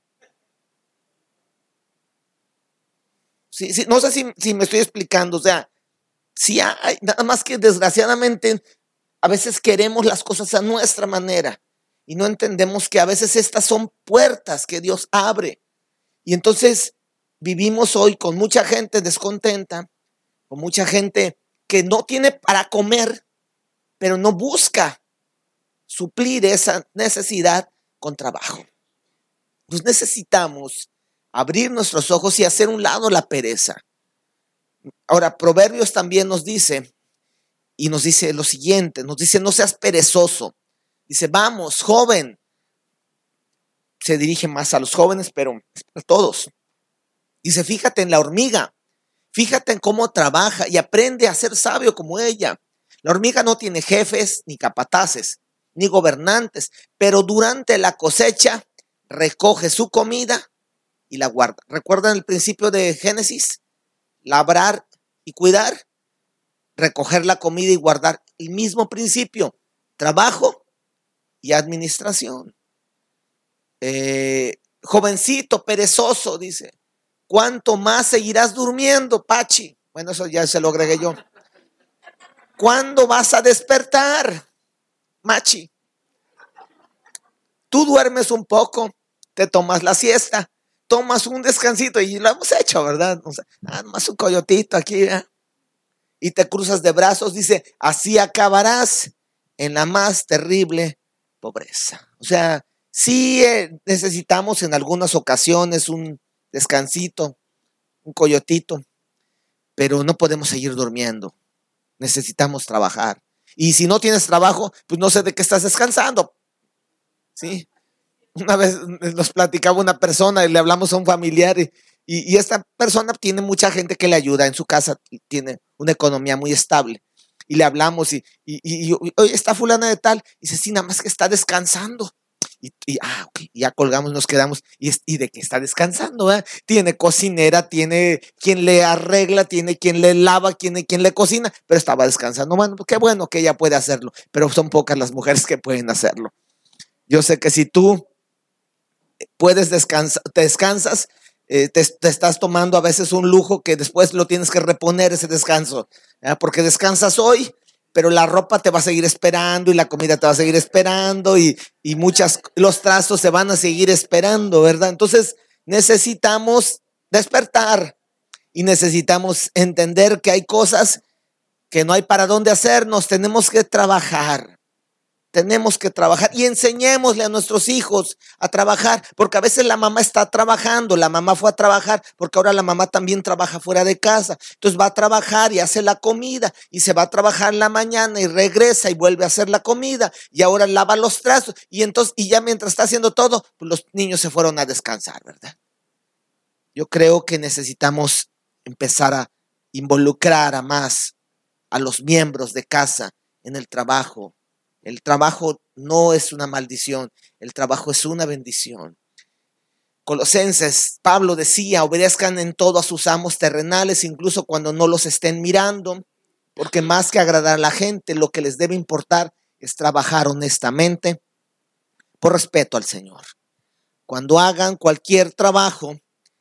Sí, no sé si, si, me estoy explicando, o sea, sí hay, nada más que desgraciadamente a veces queremos las cosas a nuestra manera y no entendemos que a veces estas son puertas que Dios abre. Y entonces vivimos hoy con mucha gente descontenta, con mucha gente que no tiene para comer, pero no busca suplir esa necesidad con trabajo. pues necesitamos abrir nuestros ojos y hacer un lado la pereza. Ahora, Proverbios también nos dice, y nos dice lo siguiente, nos dice, no seas perezoso. Dice, vamos, joven. Se dirige más a los jóvenes, pero a todos. Dice, fíjate en la hormiga, fíjate en cómo trabaja y aprende a ser sabio como ella. La hormiga no tiene jefes ni capataces, ni gobernantes, pero durante la cosecha recoge su comida y la guarda. ¿Recuerdan el principio de Génesis? Labrar y cuidar, recoger la comida y guardar. El mismo principio, trabajo y administración. Eh, jovencito, perezoso, dice, ¿cuánto más seguirás durmiendo, Pachi? Bueno, eso ya se lo agregué yo. ¿Cuándo vas a despertar, Machi? Tú duermes un poco, te tomas la siesta, tomas un descansito y lo hemos hecho, ¿verdad? O ah, más un coyotito aquí, ¿eh? y te cruzas de brazos, dice, así acabarás en la más terrible pobreza. O sea, sí eh, necesitamos en algunas ocasiones un descansito, un coyotito, pero no podemos seguir durmiendo. Necesitamos trabajar. Y si no tienes trabajo, pues no sé de qué estás descansando. ¿Sí? Una vez nos platicaba una persona y le hablamos a un familiar y, y, esta persona tiene mucha gente que le ayuda en su casa, tiene una economía muy estable. Y le hablamos y, y, oye, está fulana de tal. Y dice, sí, nada más que está descansando. Y, ah, ya colgamos, nos quedamos. Y, y de que está descansando, Tiene cocinera, tiene quien le arregla, tiene quien le lava, tiene quien le cocina, pero estaba descansando. Bueno, pues qué bueno que ella puede hacerlo, pero son pocas las mujeres que pueden hacerlo. Yo sé que si tú puedes descansar, te descansas, eh, te, estás tomando a veces un lujo que después lo tienes que reponer ese descanso, porque descansas hoy, pero la ropa te va a seguir esperando y la comida te va a seguir esperando y, y muchas, los trazos se van a seguir esperando, ¿verdad? Entonces necesitamos despertar y necesitamos entender que hay cosas que no hay para dónde hacernos, tenemos que trabajar tenemos que trabajar y enseñémosle a nuestros hijos a trabajar, porque a veces la mamá está trabajando, la mamá fue a trabajar, porque ahora la mamá también trabaja fuera de casa. Entonces va a trabajar y hace la comida y se va a trabajar en la mañana y regresa y vuelve a hacer la comida y ahora lava los trazos y entonces y ya mientras está haciendo todo, pues los niños se fueron a descansar, ¿verdad? Yo creo que necesitamos empezar a involucrar a más a los miembros de casa en el trabajo, el trabajo no es una maldición, el trabajo es una bendición. Colosenses, Pablo decía, obedezcan en todo a sus amos terrenales, incluso cuando no los estén mirando, porque más que agradar a la gente, lo que les debe importar es trabajar honestamente por respeto al Señor. Cuando hagan cualquier trabajo,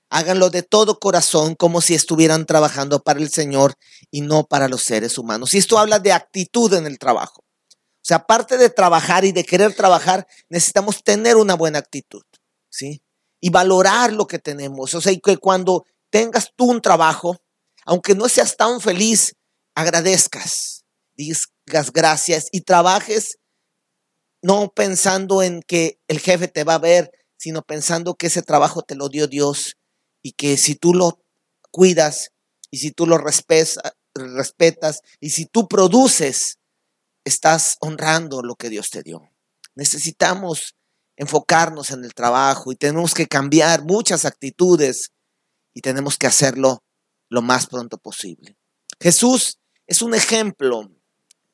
háganlo de todo corazón, como si estuvieran trabajando para el Señor y no para los seres humanos. Y esto habla de actitud en el trabajo. O sea, aparte de trabajar y de querer trabajar, necesitamos tener una buena actitud, ¿sí? Y valorar lo que tenemos. O sea, y que cuando tengas tú un trabajo, aunque no seas tan feliz, agradezcas, digas gracias y trabajes no pensando en que el jefe te va a ver, sino pensando que ese trabajo te lo dio Dios y que si tú lo cuidas y si tú lo respetas y si tú produces, estás honrando lo que Dios te dio. Necesitamos enfocarnos en el trabajo y tenemos que cambiar muchas actitudes y tenemos que hacerlo lo más pronto posible. Jesús es un ejemplo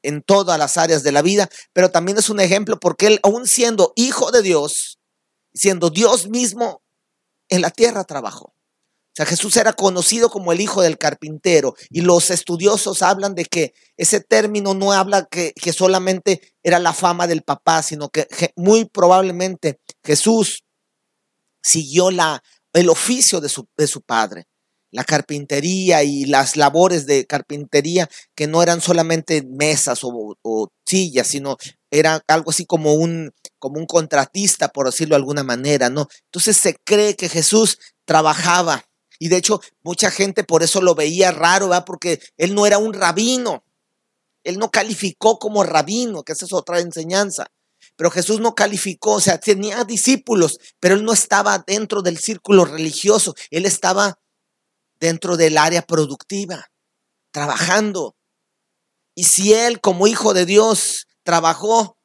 en todas las áreas de la vida, pero también es un ejemplo porque él, aún siendo hijo de Dios, siendo Dios mismo, en la tierra trabajó. O sea, Jesús era conocido como el hijo del carpintero y los estudiosos hablan de que ese término no habla que, solamente era la fama del papá, sino que muy probablemente Jesús siguió la, el oficio de su, de su padre, la carpintería y las labores de carpintería que no eran solamente mesas o, sillas, sino era algo así como un, como un contratista, por decirlo de alguna manera, ¿no? Entonces se cree que Jesús trabajaba y de hecho, mucha gente por eso lo veía raro. Porque él no era un rabino. Él no calificó como rabino, que esa es otra enseñanza. pero Jesús no calificó, o sea, tenía discípulos, pero él no estaba dentro del círculo religioso, él estaba dentro del área productiva, trabajando. Y si él como hijo de Dios trabajó,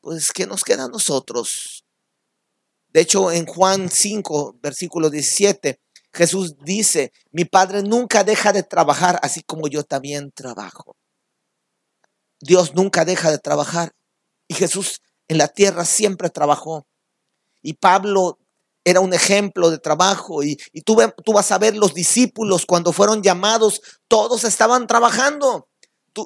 pues ¿qué nos queda a nosotros? De hecho, en Juan 5, versículo 17, Jesús dice, mi Padre nunca deja de trabajar, así como yo también trabajo. Dios nunca deja de trabajar. Y Jesús en la tierra siempre trabajó. Y Pablo era un ejemplo de trabajo. Y, tú, vas a ver los discípulos cuando fueron llamados, todos estaban trabajando.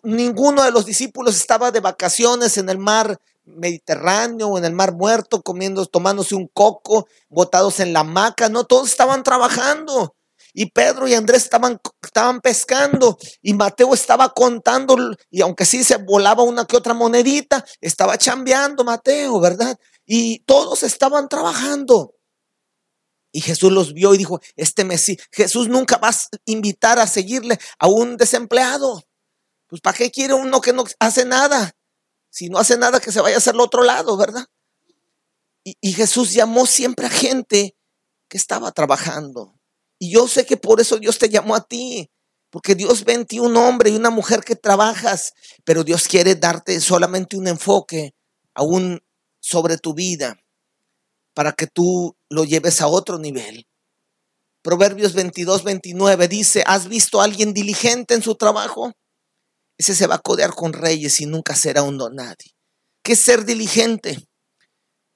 ninguno de los discípulos estaba de vacaciones en el mar Mediterráneo o en el mar muerto, comiendo, tomándose un coco, botados en la hamaca. No, todos estaban trabajando. Y Pedro y Andrés estaban, estaban pescando y Mateo estaba contando, y aunque sí se volaba una que otra monedita, estaba chambeando Mateo, ¿verdad? Y todos estaban trabajando. Y Jesús los vio y dijo, este Mesías, Jesús nunca va a invitar a seguirle a un desempleado. Pues ¿para qué quiere uno que no hace nada? Si no hace nada, que se vaya a hacer el otro lado, ¿verdad? Y, Jesús llamó siempre a gente que estaba trabajando. Y yo sé que por eso Dios te llamó a ti. Porque Dios ve en ti un hombre y una mujer que trabajas, pero Dios quiere darte solamente un enfoque aún sobre tu vida para que tú lo lleves a otro nivel. Proverbios 22, 29 dice, ¿has visto a alguien diligente en su trabajo? Ese se va a codear con reyes y nunca será un don nadie. ¿Qué es ser diligente?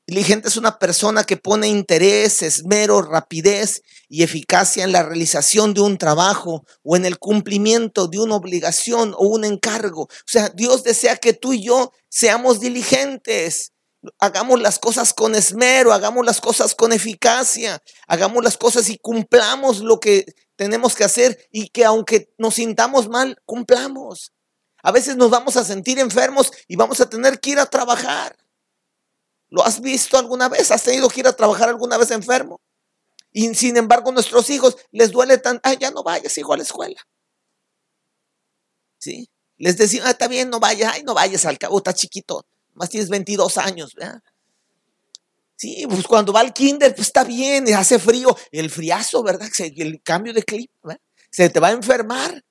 Diligente es una persona que pone interés, esmero, rapidez y eficacia en la realización de un trabajo o en el cumplimiento de una obligación o un encargo. O sea, Dios desea que tú y yo seamos diligentes. Hagamos las cosas con esmero, hagamos las cosas con eficacia, hagamos las cosas y cumplamos lo que tenemos que hacer y que aunque nos sintamos mal, cumplamos. A veces nos vamos a sentir enfermos y vamos a tener que ir a trabajar. ¿Lo has visto alguna vez? ¿Has tenido que ir a trabajar alguna vez enfermo? Y sin embargo, nuestros hijos les duele tan, ay, ya no vayas, hijo, a la escuela. ¿Sí? Les decimos, ah, está bien, no vayas, ay, no vayas al cabo, está chiquito, más tienes 22 años, ¿verdad? Sí, pues cuando va al kinder, pues está bien, hace frío, el friazo, ¿verdad? El cambio de clima, ¿verdad? Se te va a enfermar.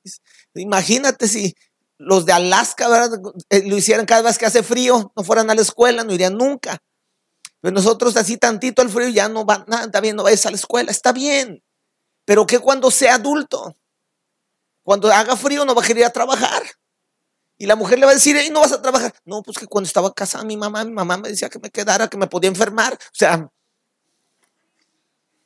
Imagínate si los de Alaska, ¿verdad? Eh, lo hicieran cada vez que hace frío, no fueran a la escuela, no irían nunca. Pero nosotros así tantito el frío ya no va, nada, está bien, no vayas a la escuela, está bien. Pero que cuando sea adulto, cuando haga frío no va a querer ir a trabajar. Y la mujer le va a decir, no vas a trabajar. No, pues que cuando estaba casada mi mamá, mi mamá me decía que me quedara, que me podía enfermar. O sea,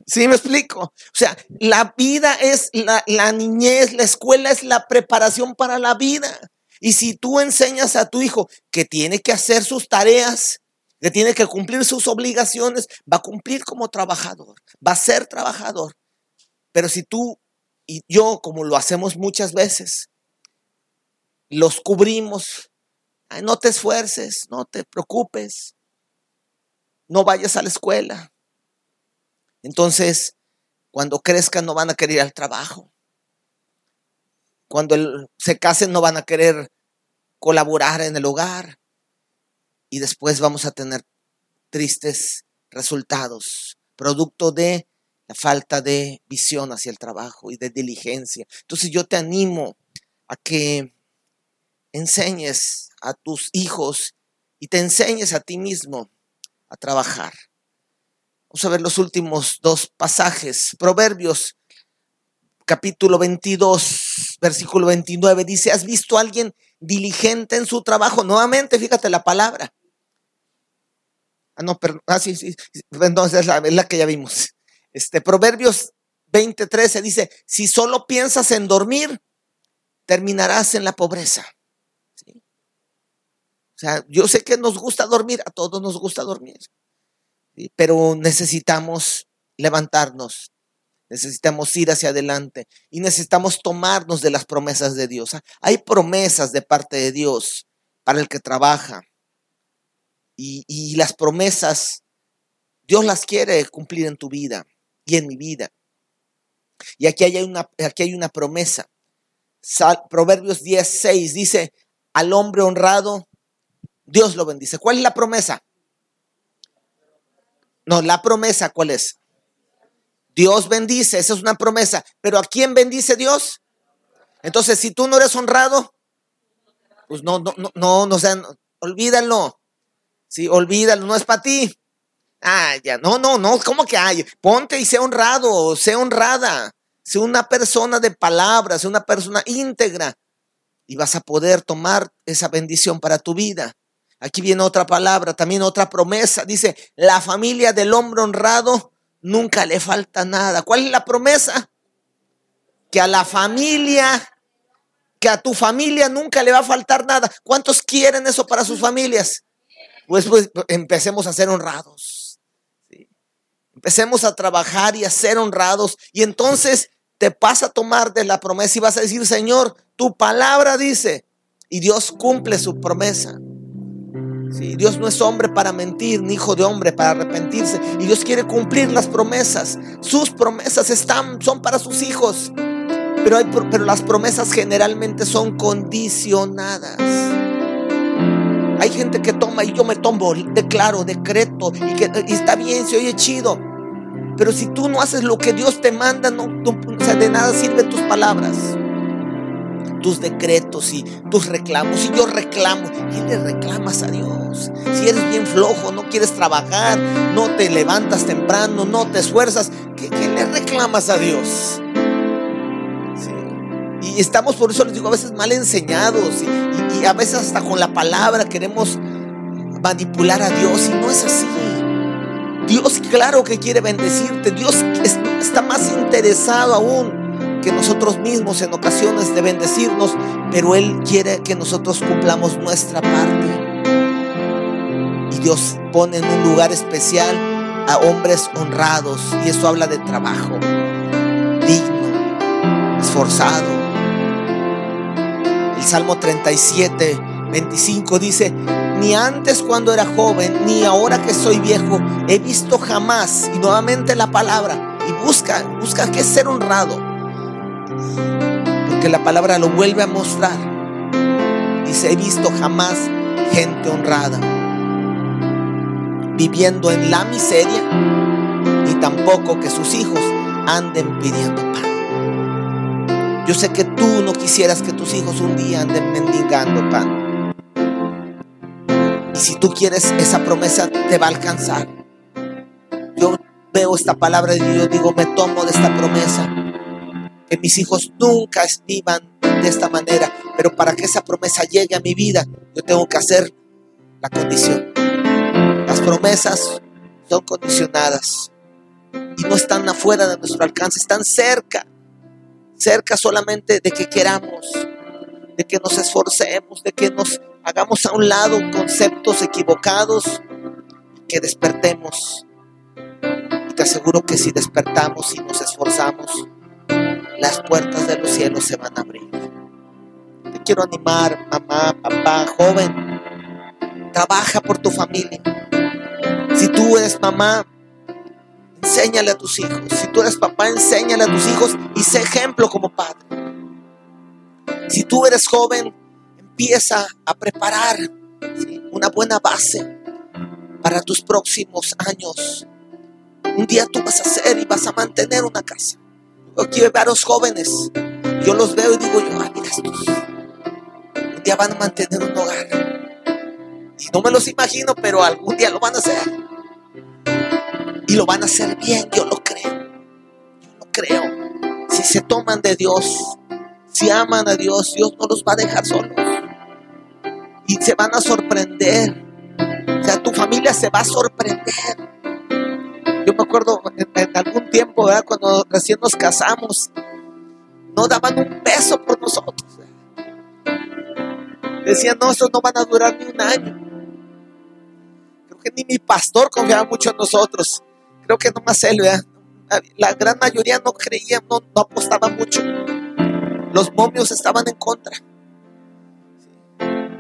¿sí me explico? O sea, la vida es la, la niñez, la escuela es la preparación para la vida. Y si tú enseñas a tu hijo que tiene que hacer sus tareas, que tiene que cumplir sus obligaciones, va a cumplir como trabajador, va a ser trabajador. Pero si tú y yo, como lo hacemos muchas veces, los cubrimos, no te esfuerces, no te preocupes, no vayas a la escuela. Entonces, cuando crezcan no van a querer ir al trabajo. Cuando se casen no van a querer colaborar en el hogar y después vamos a tener tristes resultados, producto de la falta de visión hacia el trabajo y de diligencia. Entonces yo te animo a que enseñes a tus hijos y te enseñes a ti mismo a trabajar. Vamos a ver los últimos dos pasajes. Proverbios capítulo 22, versículo 29 dice, ¿has visto a alguien diligente en su trabajo? Nuevamente, fíjate la palabra. Ah, no, perdón. Ah, sí, sí. Entonces es la, que ya vimos. Este, Proverbios 20:13 dice: Si solo piensas en dormir, terminarás en la pobreza. O sea, yo sé que nos gusta dormir, a todos nos gusta dormir, pero necesitamos levantarnos, necesitamos ir hacia adelante y necesitamos tomarnos de las promesas de Dios. Hay promesas de parte de Dios para el que trabaja, y, las promesas, Dios las quiere cumplir en tu vida y en mi vida. Y aquí hay una, aquí hay una promesa. Proverbios 10, dice, al hombre honrado, Dios lo bendice. ¿Cuál es la promesa? No, la promesa, ¿cuál es? Dios bendice, esa es una promesa. Pero ¿a quién bendice Dios? Entonces, si tú no eres honrado, pues no, no, no, no, no, sea, olvídalo. Sí, olvídalo, no es para ti. Ah, ya, no, no, no, ¿cómo que hay? Ponte y sé honrado, sé honrada, sé una persona de palabras, sé una persona íntegra y vas a poder tomar esa bendición para tu vida. Aquí viene otra palabra, también otra promesa. Dice, la familia del hombre honrado nunca le falta nada. ¿Cuál es la promesa? Que a la familia, que a tu familia nunca le va a faltar nada. ¿Cuántos quieren eso para sus familias? Pues, pues empecemos a ser honrados. Empecemos a trabajar y a ser honrados. Y entonces te vas a tomar de la promesa y vas a decir, Señor, tu palabra dice. Y Dios cumple su promesa. Dios no es hombre para mentir, ni hijo de hombre para arrepentirse. Y Dios quiere cumplir las promesas. Sus promesas están, son para sus hijos. Pero, hay, pero las promesas generalmente son condicionadas. Hay gente que toma y yo me tomo, declaro, decreto y que está bien, se oye chido. Pero si tú no haces lo que Dios te manda, no, de nada sirven tus palabras tus decretos y tus reclamos. Y yo reclamo, ¿qué le reclamas a Dios? Si eres bien flojo, no quieres trabajar, no te levantas temprano, no te esfuerzas, ¿qué, le reclamas a Dios? Y estamos por eso les digo a veces mal enseñados y, a veces hasta con la palabra queremos manipular a Dios y no es así. Dios claro que quiere bendecirte, Dios está más interesado aún que nosotros mismos en ocasiones de bendecirnos, pero Él quiere que nosotros cumplamos nuestra parte. Y Dios pone en un lugar especial a hombres honrados, y eso habla de trabajo, digno, esforzado. El Salmo 37, 25 dice, ni antes cuando era joven, ni ahora que soy viejo, he visto jamás, y nuevamente la palabra, y busca, busca que ser honrado porque la palabra lo vuelve a mostrar. Dice, he visto jamás gente honrada viviendo en la miseria y tampoco que sus hijos anden pidiendo pan. Yo sé que tú no quisieras que tus hijos un día anden mendigando pan. Y si tú quieres, esa promesa te va a alcanzar. Yo veo esta palabra y yo digo, me tomo de esta promesa que mis hijos nunca vivan de esta manera, pero para que esa promesa llegue a mi vida, yo tengo que hacer la condición. Las promesas son condicionadas y no están afuera de nuestro alcance, están cerca, cerca solamente de que queramos, de que nos esforcemos, de que nos hagamos a un lado conceptos equivocados, que despertemos. Y te aseguro que si despertamos y nos esforzamos, las puertas de los cielos se van a abrir. Te quiero animar, mamá, papá, joven. Trabaja por tu familia. Si tú eres mamá, enséñale a tus hijos. Si tú eres papá, enséñale a tus hijos y sé ejemplo como padre. Si tú eres joven, empieza a preparar una buena base para tus próximos años. Un día tú vas a hacer y vas a mantener una casa. Aquí a los jóvenes. Yo los veo y digo yo, ah, mira estos. Un día van a mantener un hogar. Y no me los imagino, pero algún día lo van a hacer. Y lo van a hacer bien, yo lo creo. Yo lo creo. Si se toman de Dios, si aman a Dios, Dios no los va a dejar solos. Y se van a sorprender. O sea, tu familia se va a sorprender yo me acuerdo en, algún tiempo, cuando recién nos casamos, no daban un peso por nosotros. Decían, no, estos no van a durar ni un año. Creo que ni mi pastor confiaba mucho en nosotros. Creo que nomás él, ¿verdad? La gran mayoría no creía, no, no apostaba mucho. Los momios estaban en contra.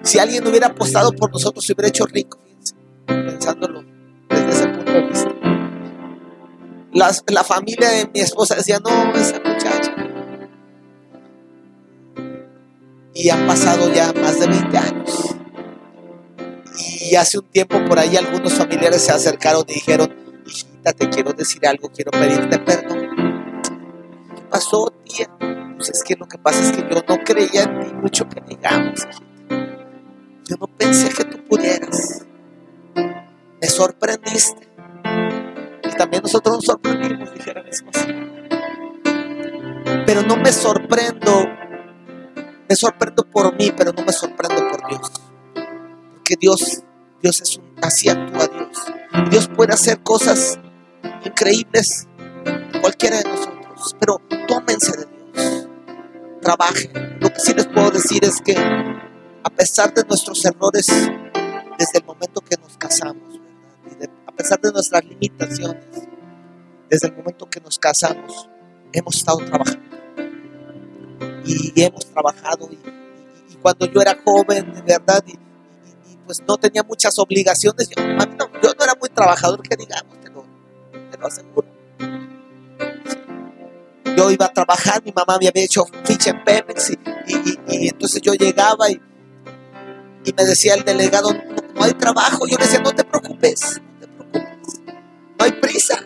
Si alguien hubiera apostado por nosotros, se hubiera hecho rico, pensándolo desde ese punto de vista la familia de mi esposa decía, no, esa muchacha. Y han pasado ya más de 20 años. Y hace un tiempo por ahí algunos familiares se acercaron y dijeron, hijita, te quiero decir algo, quiero pedirte perdón. ¿Qué pasó, tía? Pues es que lo que pasa es que yo no creía en ti mucho que digamos. Yo no pensé que tú pudieras. Me sorprendiste. Nosotros nos sorprendimos, dijera así. Pero no me sorprendo. Me sorprendo por mí, pero no me sorprendo por Dios. Porque Dios, Dios es un, así actúa Dios. Dios puede hacer cosas increíbles cualquiera de nosotros, pero tómense de Dios. Trabajen. Lo que sí les puedo decir es que a pesar de nuestros errores, desde el momento que nos casamos, pesar de nuestras limitaciones, desde el momento que nos casamos, hemos estado trabajando. Y hemos trabajado. Y, cuando yo era joven, de verdad, y, pues no tenía muchas obligaciones, yo no, era muy trabajador, que digamos, te lo, te lo aseguro. Yo iba a trabajar, mi mamá me había hecho ficha en Pemex y, entonces yo llegaba y, me decía el delegado, no, hay trabajo. Yo le decía, no no te preocupes, no hay prisa.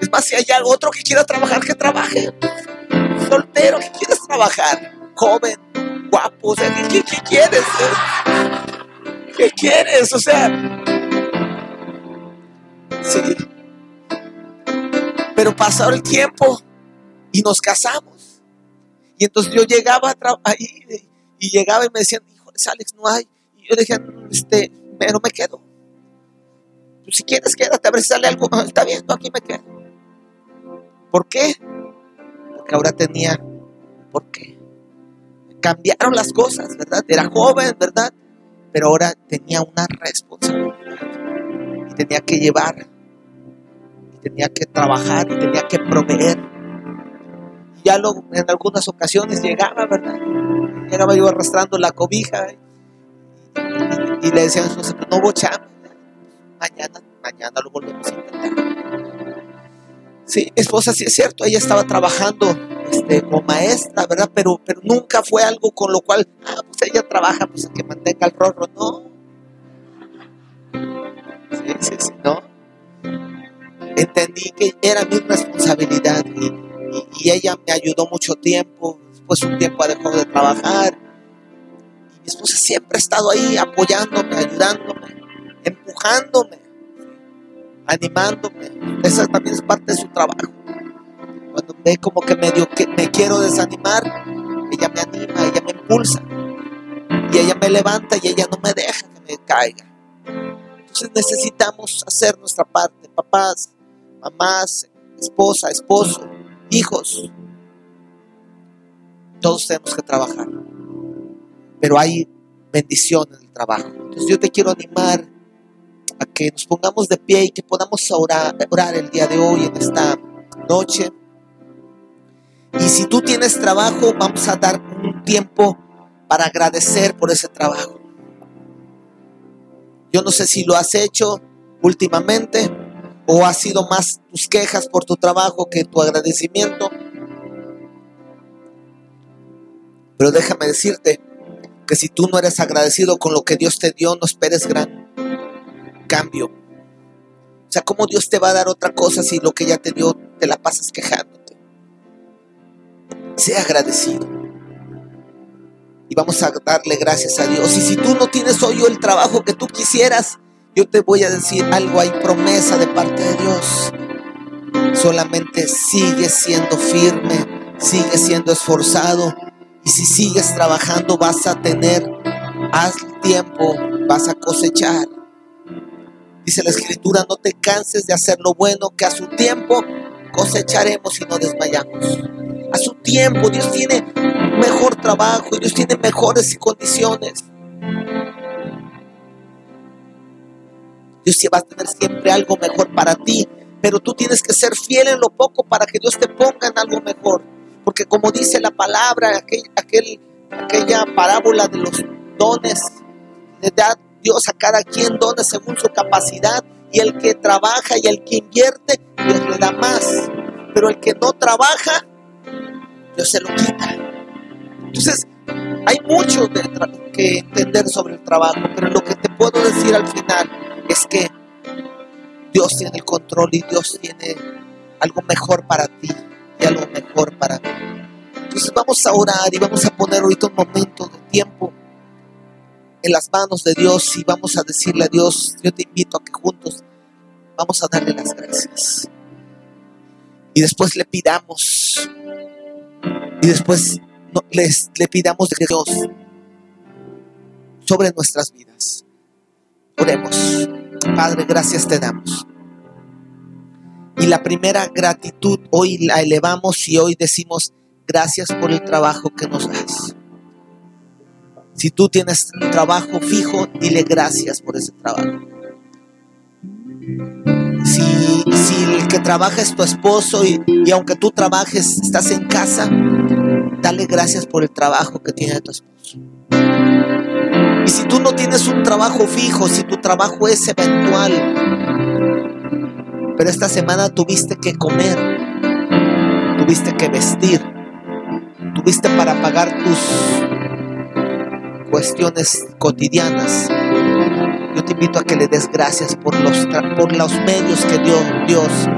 Es más, si hay otro que quiera trabajar, que trabaje. Soltero, que quieres trabajar. Joven, guapo, o sea, ¿qué, quieres? ¿Qué quieres? O sea, sí. Pero pasó el tiempo y nos casamos. Y entonces yo llegaba ahí y llegaba y me decían, híjole, Alex, no hay. Y yo dije, este, pero me quedo. Si quieres, quédate, a ver si sale algo. Está bien, no, aquí me quedo. ¿Por qué? Porque ahora tenía, ¿por qué? Cambiaron las cosas, ¿verdad? Era joven, ¿verdad? Pero ahora tenía una responsabilidad. Y tenía que llevar, y tenía que trabajar, y tenía que proveer. Y ya lo, en algunas ocasiones llegaba, ¿verdad? Llegaba yo arrastrando la cobija y, le decían, no hubo chamba. Mañana, mañana lo volvemos a intentar. Sí, esposa sí es cierto, ella estaba trabajando este, como maestra, ¿verdad? Pero, pero nunca fue algo con lo cual, ah, pues ella trabaja, pues que mantenga el rorro, no. Sí, sí, sí, no. Entendí que era mi responsabilidad y, y, ella me ayudó mucho tiempo, después un tiempo dejó de trabajar. Y mi esposa siempre ha estado ahí apoyándome, ayudándome, empujándome animándome. Esa también es parte de su trabajo. Cuando ve como que medio que me quiero desanimar, ella me anima, ella me impulsa. Y ella me levanta y ella no me deja que me caiga. Entonces necesitamos hacer nuestra parte. Papás, mamás, esposa, esposo, hijos. Todos tenemos que trabajar. Pero hay bendición en el trabajo. Entonces yo te quiero animar a que nos pongamos de pie y que podamos orar, orar el día de hoy, en esta noche. Y si tú tienes trabajo, vamos a dar un tiempo para agradecer por ese trabajo. Yo no sé si lo has hecho últimamente o ha sido más tus quejas por tu trabajo que tu agradecimiento. Pero déjame decirte que si tú no eres agradecido con lo que Dios te dio, no esperes gran cambio. O sea, ¿cómo Dios te va a dar otra cosa si lo que ya te dio te la pasas quejándote? Sea agradecido. Y vamos a darle gracias a Dios. Y si tú no tienes hoy el trabajo que tú quisieras, yo te voy a decir algo, hay promesa de parte de Dios. Solamente sigue siendo firme, sigue siendo esforzado. Y si sigues trabajando vas a tener, haz tiempo, vas a cosechar. Dice la escritura, no te canses de hacer lo bueno, que a su tiempo cosecharemos y no desmayamos. A su tiempo, Dios tiene mejor trabajo, Dios tiene mejores condiciones. Dios va a tener siempre algo mejor para ti, pero tú tienes que ser fiel en lo poco para que Dios te ponga en algo mejor. Porque como dice la palabra, aquel, aquella parábola de los dones, de edad Dios a cada quien dona según su capacidad y el que trabaja y el que invierte, Dios le da más. Pero el que no trabaja, Dios se lo quita. Entonces, hay mucho que entender sobre el trabajo, pero lo que te puedo decir al final es que Dios tiene el control y Dios tiene algo mejor para ti y algo mejor para mí. Entonces vamos a orar y vamos a poner ahorita un momento de tiempo en las manos de Dios y vamos a decirle a Dios, yo te invito a que juntos vamos a darle las gracias. Y después le pidamos, y después les, le pidamos de Dios sobre nuestras vidas. Oremos. Padre, gracias te damos. Y la primera gratitud hoy la elevamos y hoy decimos gracias por el trabajo que nos das. Si tú tienes un trabajo fijo, dile gracias por ese trabajo. Si, el que trabaja es tu esposo y, y aunque tú trabajes, estás en casa, dale gracias por el trabajo que tiene tu esposo. Y si tú no tienes un trabajo fijo, si tu trabajo es eventual, pero esta semana tuviste que comer, tuviste que vestir, tuviste para pagar tus cuestiones cotidianas, yo te invito a que le des gracias por los, por los medios que dio Dios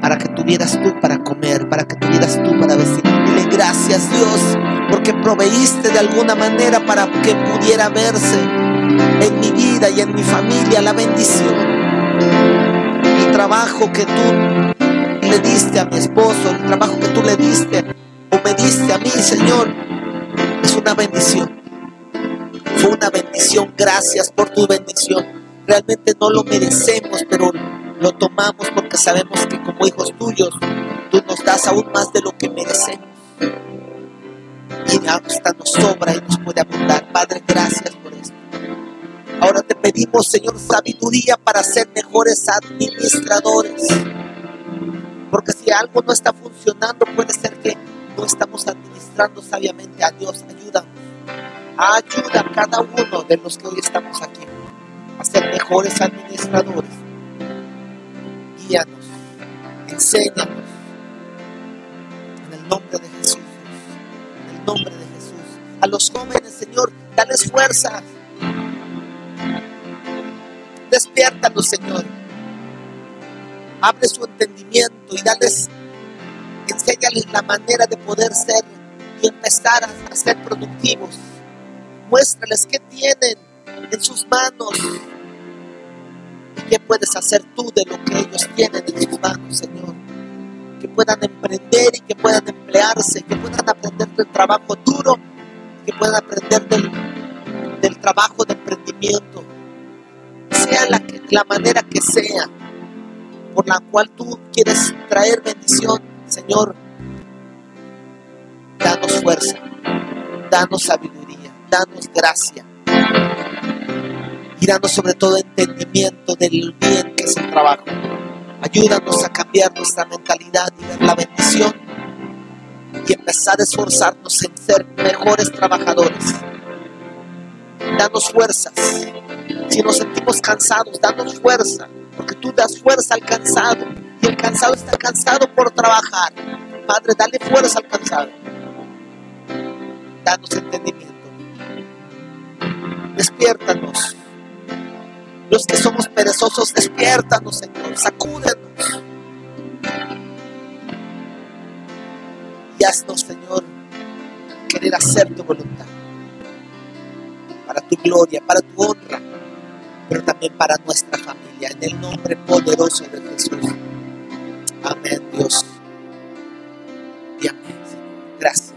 para que tuvieras tú para comer, para que tuvieras tú para vestir. Dile gracias Dios, porque proveíste de alguna manera para que pudiera verse en mi vida y en mi familia la bendición. El trabajo que tú le diste a mi esposo, el trabajo que tú le diste o me diste a mí, Señor, es una bendición. Fue una bendición. Gracias por tu bendición. Realmente no lo merecemos, pero lo tomamos porque sabemos que como hijos tuyos, tú nos das aún más de lo que merecemos. Y hasta nos sobra y nos puede abundar. Padre, gracias por esto. Ahora te pedimos, Señor, sabiduría para ser mejores administradores. Porque si algo no está funcionando, puede ser que no estamos administrando sabiamente a Dios. Ayúdanos. Ayuda a cada uno de los que hoy estamos aquí a ser mejores administradores guíanos, enséñanos. En el nombre de Jesús, en el nombre de Jesús. A los jóvenes, Señor, dales fuerza. Despiértalos, Señor. Abre su entendimiento y dales, enséñales la manera de poder ser y empezar a ser productivos. Muéstrales qué tienen en sus manos ¿Qué puedes hacer tú de lo que ellos tienen en sus manos, Señor? Que puedan emprender y que puedan emplearse, que puedan aprender del trabajo duro, que puedan aprender del, del trabajo de emprendimiento. Sea la, la manera que sea por la cual tú quieres traer bendición, Señor, danos fuerza, danos sabiduría, danos gracia y dando sobre todo entendimiento del bien que es el trabajo. Ayúdanos a cambiar nuestra mentalidad y ver la bendición y empezar a esforzarnos en ser mejores trabajadores. Danos fuerzas. Si nos sentimos cansados, danos fuerza, porque tú das fuerza al cansado y el cansado está cansado por trabajar. Padre, dale fuerza al cansado. Danos entendimiento despiértanos. Los que somos perezosos, despiértanos, Señor, sacúdenos. Y haznos, Señor, querer hacer tu voluntad. Para tu gloria, para tu honra, pero también para nuestra familia. En el nombre poderoso de Jesús. Amén, Dios. Y amén. Gracias.